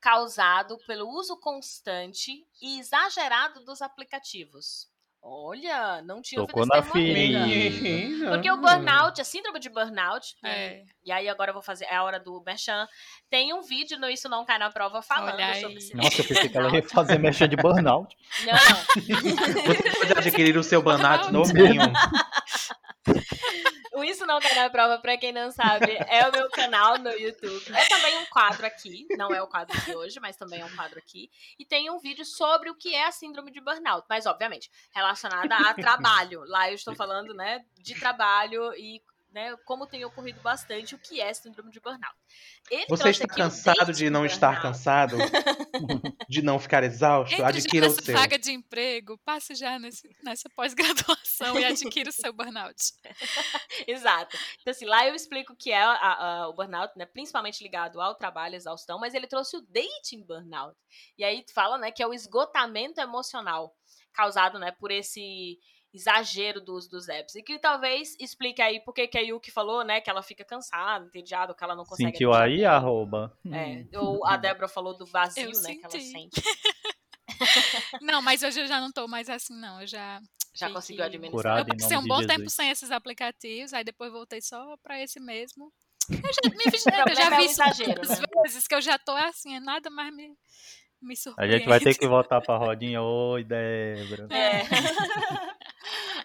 causado pelo uso constante e exagerado dos aplicativos. Olha, não tinha ouvido Tocou na. Menina. Porque o burnout, a síndrome de burnout, é. e aí agora eu vou fazer, é a hora do Merchan, tem um vídeo no Isso Não Cai Na Prova falando Olha sobre síndrome Nossa, eu pensei que ela ia fazer mexa de burnout. Não, Você pode adquirir o seu burnout Burnout. novinho. O Isso Não Cai Na Prova, pra quem não sabe, é o meu canal no YouTube. É também um quadro aqui, não é o quadro de hoje, mas também é um quadro aqui. E tem um vídeo sobre o que é a síndrome de burnout, mas obviamente relacionada a trabalho. Lá eu estou falando, né, de trabalho e né, como tem ocorrido bastante o que é síndrome de burnout. Ele Você está o cansado de não estar burnout. cansado? De não ficar exausto? Entre já Adquira o nessa seu. vaga de emprego, passe já nesse- nessa pós-graduação e adquira o seu burnout. Exato. Então, assim, lá eu explico o que é a- a- o burnout, né? Principalmente ligado ao trabalho, exaustão, mas ele trouxe o dating burnout. E aí fala, né, que é o esgotamento emocional causado, né, por esse exagero do uso dos apps. E que talvez explique aí por que que a Yuki falou, né, que ela fica cansada, entediada, que ela não consegue... Sentiu aí, arroba? É, ou a Débora falou do vazio, Eu né, que ela senti. sente. Não, mas hoje eu já não tô mais assim, não. Eu já. Já conseguiu administrar. Curado. Eu passei um bom tempo Jesus. sem esses aplicativos, aí depois voltei só pra esse mesmo. Eu já, me, vi- eu já é vi isso exagero, tantas né? vezes que eu já tô assim, é nada mais me, me A surpreende. gente vai ter que voltar pra rodinha. Oi, Débora. É.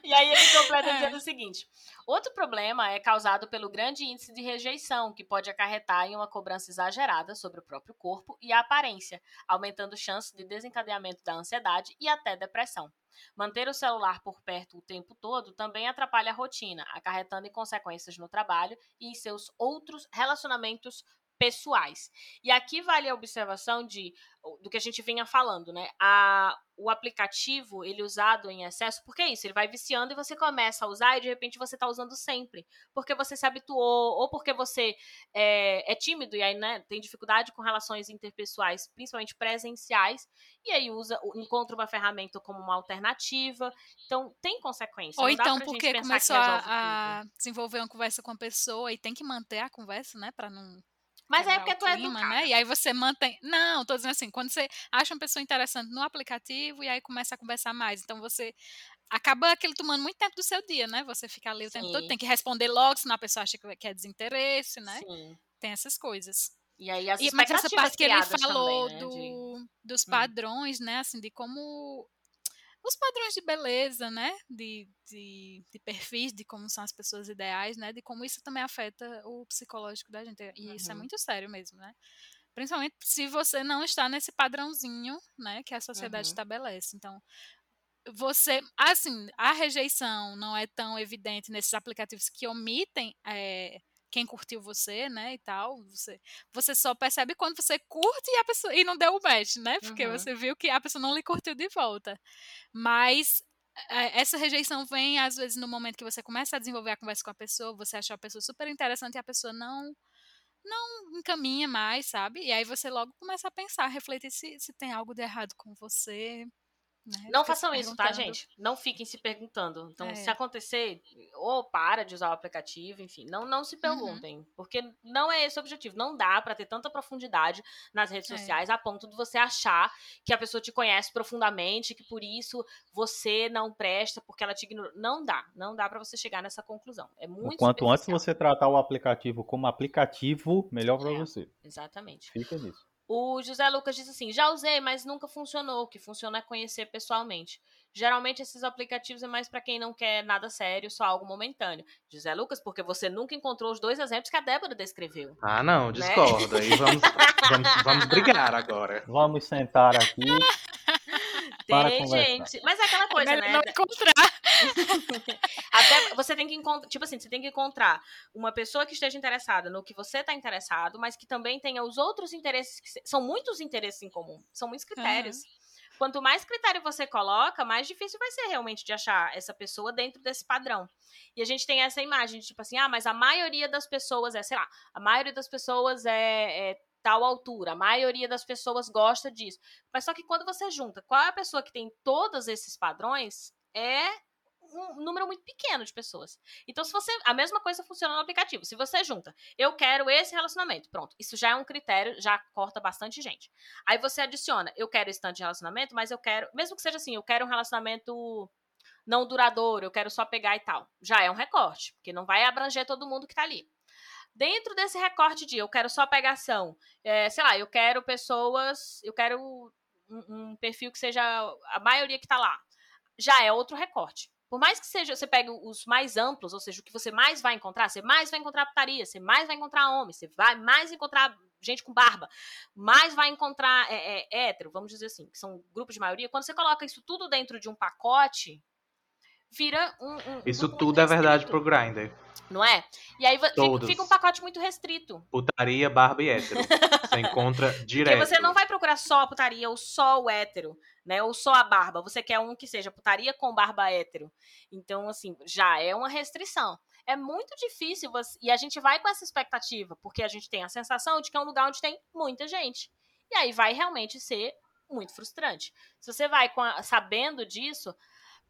e aí ele completa É. dizendo o seguinte: outro problema é causado pelo grande índice de rejeição, que pode acarretar em uma cobrança exagerada sobre o próprio corpo e a aparência, aumentando chances de desencadeamento da ansiedade e até depressão. Manter o celular por perto o tempo todo também atrapalha a rotina, acarretando em consequências no trabalho e em seus outros relacionamentos pessoais. E aqui vale a observação de do que a gente vinha falando, né? A, o aplicativo, ele usado em excesso, porque é isso, ele vai viciando e você começa a usar e de repente você tá usando sempre. Porque você se habituou, ou porque você é, é tímido e aí, né, tem dificuldade com relações interpessoais, principalmente presenciais, e aí usa, encontra uma ferramenta como uma alternativa. Então, tem consequência. Ou então porque começou a, a desenvolver uma conversa com a pessoa e tem que manter a conversa, né? Pra não. Mas é porque tu é clima, educada. né? E aí você mantém. Não, tô dizendo assim, quando você acha uma pessoa interessante no aplicativo e aí começa a conversar mais. Então você acaba aquilo tomando muito tempo do seu dia, né? Você fica ali o tempo todo, Sim. tem que responder logo, senão a pessoa acha que é desinteresse, né? Sim. Tem essas coisas. E aí as E, mas essa parte que ele falou também, né, do, de- dos Hum. padrões, né? Assim, de como. Os padrões de beleza, né? De, de, de perfis, de como são as pessoas ideais, né? De como isso também afeta o psicológico da gente. E isso é Uhum. muito sério mesmo, né? Principalmente se você não está nesse padrãozinho, né? Que a sociedade Uhum. estabelece. Então, você, assim, a rejeição não é tão evidente nesses aplicativos que omitem é, quem curtiu você, né, e tal. Você, você só percebe quando você curte e a pessoa e não deu o match, né? Porque Uhum. você viu que a pessoa não lhe curtiu de volta. Mas é, essa rejeição vem às vezes no momento que você começa a desenvolver a conversa com a pessoa, você achou a pessoa super interessante e a pessoa não não encaminha mais, sabe? E aí você logo começa a pensar, refletir se, se tem algo de errado com você. Né? Não Fica façam isso, tá, gente? Não fiquem se perguntando. Então, É. se acontecer, ou para de usar o aplicativo, enfim, não, não Uhum. se perguntem. Porque não é esse o objetivo. Não dá pra ter tanta profundidade nas redes É. sociais a ponto de você achar que a pessoa te conhece profundamente, que por isso você não presta, porque ela te ignora. Não dá. Não dá pra você chegar nessa conclusão. É muito quanto antes você tratar o aplicativo como aplicativo, melhor pra É. você. Exatamente. Fica nisso. O José Lucas diz assim: já usei, mas nunca funcionou. O que funciona é conhecer pessoalmente. Geralmente esses aplicativos é mais pra quem não quer nada sério, só algo momentâneo. José Lucas, porque você nunca encontrou os dois exemplos que a Débora descreveu. Ah, não, Né? discordo. Aí vamos, vamos, vamos brigar agora. Vamos sentar aqui. Para Tem gente. Mas é aquela É coisa, melhor né? não encontrar. Até você tem que encontrar, tipo assim, você tem que encontrar uma pessoa que esteja interessada no que você está interessado, mas que também tenha os outros interesses, que são muitos interesses em comum, são muitos critérios. Quanto mais critério você coloca, mais difícil vai ser realmente de achar essa pessoa dentro desse padrão. E a gente tem essa imagem de tipo assim, ah, mas a maioria das pessoas é, sei lá, a maioria das pessoas é, é tal altura, a maioria das pessoas gosta disso. Mas só que quando você junta qual é a pessoa que tem todos esses padrões, é um número muito pequeno de pessoas. Então, se você. A mesma coisa funciona no aplicativo. Se você junta, eu quero esse relacionamento, pronto. Isso já é um critério, já corta bastante gente. Aí você adiciona, eu quero esse tanto de relacionamento, mas eu quero. Mesmo que seja assim, eu quero um relacionamento não duradouro, eu quero só pegar e tal. Já é um recorte, porque não vai abranger todo mundo que tá ali. Dentro desse recorte de eu quero só pegação, é, sei lá, eu quero pessoas. Eu quero um, um perfil que seja a maioria que tá lá. Já é outro recorte. Por mais que seja, você pegue os mais amplos, ou seja, o que você mais vai encontrar, você mais vai encontrar putaria, você mais vai encontrar homem, você vai mais encontrar gente com barba, mais vai encontrar é, é, hétero, vamos dizer assim, que são grupos de maioria. Quando você coloca isso tudo dentro de um pacote, vira um. um Isso grupo tudo é verdade pro Grindr. Não é? E aí fica, Todos. fica um pacote muito restrito. Putaria, barba e hétero. Você encontra direto. Porque você não vai procurar só a putaria ou só o hétero, né? Ou só a barba. Você quer um que seja putaria com barba hétero. Então, assim, já é uma restrição. É muito difícil você... E a gente vai com essa expectativa, porque a gente tem a sensação de que é um lugar onde tem muita gente. E aí vai realmente ser muito frustrante. Se você vai com a- sabendo disso,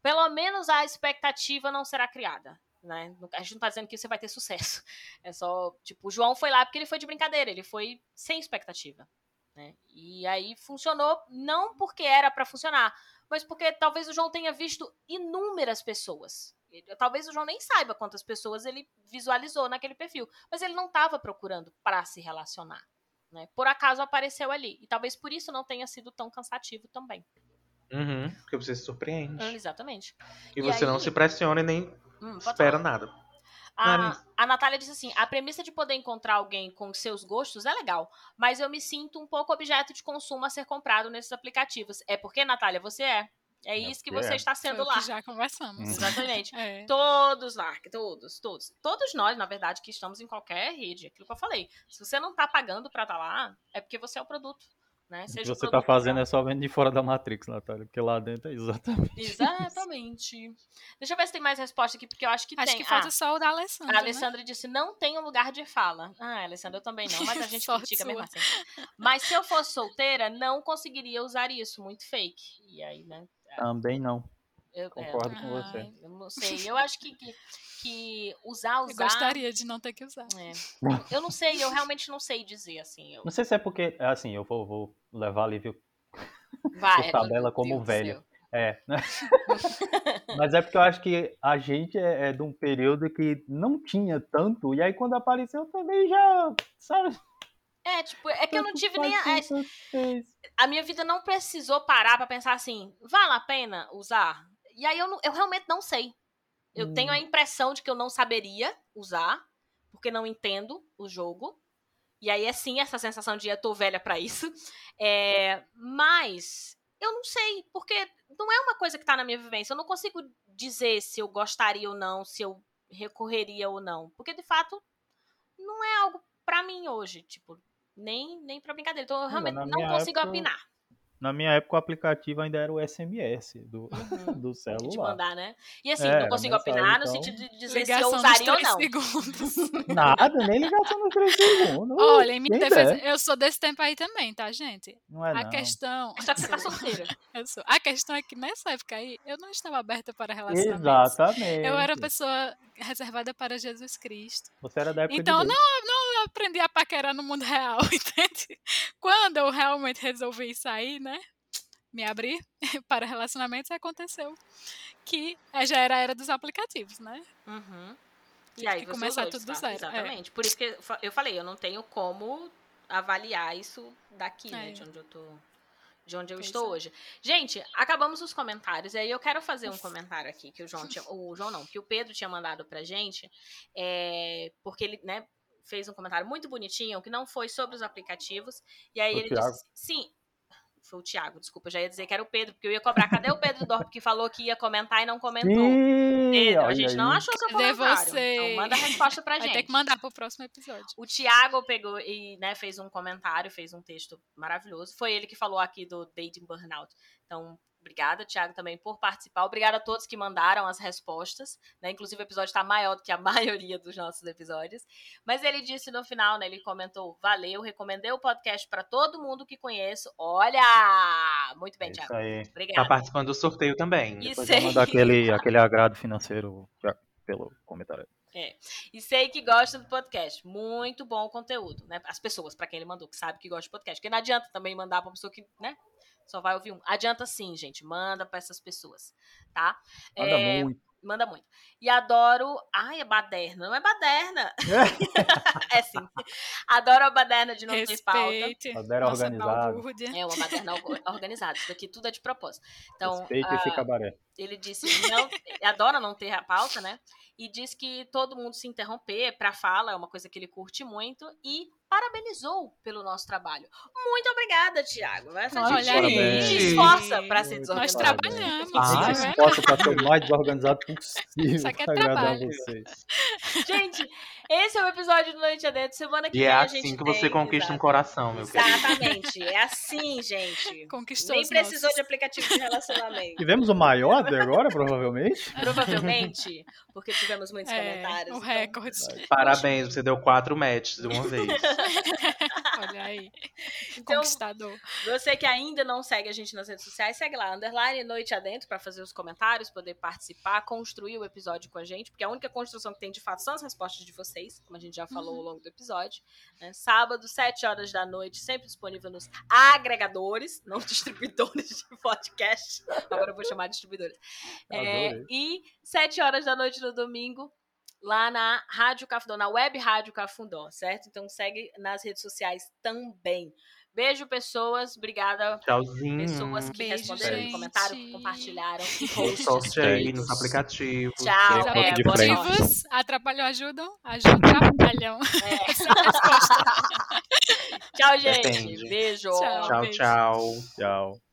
pelo menos a expectativa não será criada. Né? A gente não tá dizendo que você vai ter sucesso. É só, tipo, o João foi lá porque ele foi de brincadeira, ele foi sem expectativa. Né? E aí funcionou não porque era para funcionar, mas porque talvez o João tenha visto inúmeras pessoas. Talvez o João nem saiba quantas pessoas ele visualizou naquele perfil, mas ele não estava procurando para se relacionar. Né? Por acaso apareceu ali. E talvez por isso não tenha sido tão cansativo também. Uhum, porque você se surpreende. Exatamente. E E você não aí- se pressiona e nem Hum, espera falar. nada. A, a Natália diz assim: a premissa de poder encontrar alguém com seus gostos é legal, mas eu me sinto um pouco objeto de consumo a ser comprado nesses aplicativos. É porque, Natália, você é. É isso que você é. está Foi sendo o lá. que já conversamos. Hum. Exatamente. É. Todos lá, todos, todos. Todos nós, na verdade, que estamos em qualquer rede. Aquilo que eu falei. Se você não tá pagando pra estar lá, é porque você é o produto. Né? O que você tá produto fazendo é só vendo de fora da Matrix, Natália, porque lá dentro é exatamente. isso. Exatamente. Deixa eu ver se tem mais resposta aqui, porque eu acho que Acho tem. que falta Ah, só o da Alessandra. A né? Alessandra disse: não tem um lugar de fala. Ah, Alessandra, eu também não, mas a gente critica mesmo assim. Mas se eu fosse solteira, não conseguiria usar isso. Muito fake. E aí, né? Também não. Eu, é, Concordo com você. Ai, eu não sei. Eu acho que, que, que usar, Eu usar. gostaria de não ter que usar. é. Eu não sei, eu realmente não sei dizer assim. Eu... Não sei se é porque, assim, eu vou, vou levar ali, viu? Vai, por tabela como velho. É, né? Mas é porque eu acho que a gente é, é de um período que não tinha tanto, e aí quando apareceu também já, sabe? É, tipo, é que eu não tive nem. A, a minha vida não precisou parar pra pensar assim, vale a pena usar? E aí eu, não- eu realmente não sei. Eu tenho Hum. a impressão de que eu não saberia usar, porque não entendo o jogo. E aí é sim essa sensação de eu tô velha pra isso. É, mas eu não sei, porque não é uma coisa que tá na minha vivência. Eu não consigo dizer se eu gostaria ou não, se eu recorreria ou não. Porque de fato não é algo pra mim hoje, tipo, nem, nem pra brincadeira. Então eu realmente não minha consigo época, opinar. Na minha época, o aplicativo ainda era o SMS do, Uhum. do De celular. mandar, né? E assim, É, não consigo opinar no então. sentido de dizer se eu usaria ou não. segundos. Nada, nem ligação nos três segundos. Olha, em minha defesa, der. eu sou desse tempo aí também, tá, gente? Não é A não. questão. Só que você tá solteira. Eu sou. A questão é que nessa época aí, eu não estava aberta para relacionamentos. Exatamente. Eu era uma pessoa reservada para Jesus Cristo. Você era da época Então, de Deus. Eu aprendi a paquerar no mundo real, entende? Quando eu realmente resolvi sair, né? Me abrir para relacionamentos, aconteceu que eh, já era a era dos aplicativos, né? Uhum. E aí começar tudo do fato, zero, é. Exatamente. Por isso que eu fa- eu falei, eu não tenho como avaliar isso daqui, né? É. De onde eu tô. De onde eu Pois estou é. hoje. Gente, acabamos os comentários. E aí eu quero fazer um comentário aqui que o João tinha. O João não, que o Pedro tinha mandado pra gente. é, porque ele, né, fez um comentário muito bonitinho que não foi sobre os aplicativos. E aí o ele Thiago? disse. Sim. Foi o Thiago, desculpa, eu já ia dizer que era o Pedro, porque eu ia cobrar. Cadê o Pedro Dorp que falou que ia comentar e não comentou? Sim, Pedro, a gente não aí. achou seu comentário. você? Então manda a resposta pra Vai gente. ter que mandar pro próximo episódio. O Thiago pegou e né, fez um comentário, fez um texto maravilhoso. Foi ele que falou aqui do Dating Burnout. Então, obrigada, Thiago, também por participar. Obrigada a todos que mandaram as respostas. Né? Inclusive, o episódio está maior do que a maioria dos nossos episódios. Mas ele disse no final, né? Ele comentou: valeu, recomendei o podcast para todo mundo que conheço. Olha! Muito bem, É Thiago. Isso aí. Tá Obrigada. participando do sorteio também. E Depois eu mando aquele, aquele agrado financeiro pelo comentário. e sei que gosta do podcast. Muito bom o conteúdo, né? As pessoas, para quem ele mandou, que sabe que gosta de podcast. Porque não adianta também mandar pra pessoa que, né? Só vai ouvir um. Adianta sim, gente. Manda pra essas pessoas, tá? Manda É, muito. Manda muito. E adoro. Ai, é baderna. Não é baderna. é sim. Adoro a baderna de não ter pauta. Nossa organizado. balbúrdia. É uma baderna org- organizada. Isso daqui tudo é de propósito. Então, Respeite ah, esse cabaré. ele disse não, adora não ter a pauta, né? E diz que todo mundo se interromper para fala é uma coisa que ele curte muito e parabenizou pelo nosso trabalho. Muito obrigada, Tiago. Essa Olha gente Parabéns. se esforça para ser Muito Nós desorganizado. trabalhamos. Ah, Se esforça pra ser o mais desorganizado possível Isso aqui é pra agradar trabalho. vocês. Gente, esse é o episódio do Noite Adentro. Semana que E vem é a assim gente que você tem- conquista um Exato. coração, meu querido. Exatamente. É assim, gente. Conquistou Nem precisou nossos. de aplicativo de relacionamento. Tivemos o maior até agora, provavelmente. Provavelmente, porque tivemos muitos É, comentários. o então- recorde. Parabéns, você deu quatro matches de uma vez. Olha aí. Então, Conquistador. Você que ainda não segue a gente nas redes sociais, segue lá, underline Noite Adentro, pra fazer os comentários, poder participar, construir o episódio com a gente, porque a única construção que tem de fato são as respostas de vocês, como a gente já falou ao longo do episódio. né? Sábado, 7 horas da noite, sempre disponível nos agregadores, não distribuidores de podcast. Agora eu vou chamar de distribuidores. É, e 7 horas da noite no domingo, lá na Rádio Cafundó, na web Rádio Cafundó, certo? Então segue nas redes sociais também. Beijo, pessoas. Obrigada, Tchauzinho. pessoas que Beijo, responderam gente. no comentário, que compartilharam. Sorte aí nos aplicativos. Tchau, Os é, atrapalham, ajudam, ajudam, atrapalham. É. Essa é a resposta. Tchau, gente. Depende. Beijo. Tchau. Tchau, Beijo. tchau. Tchau.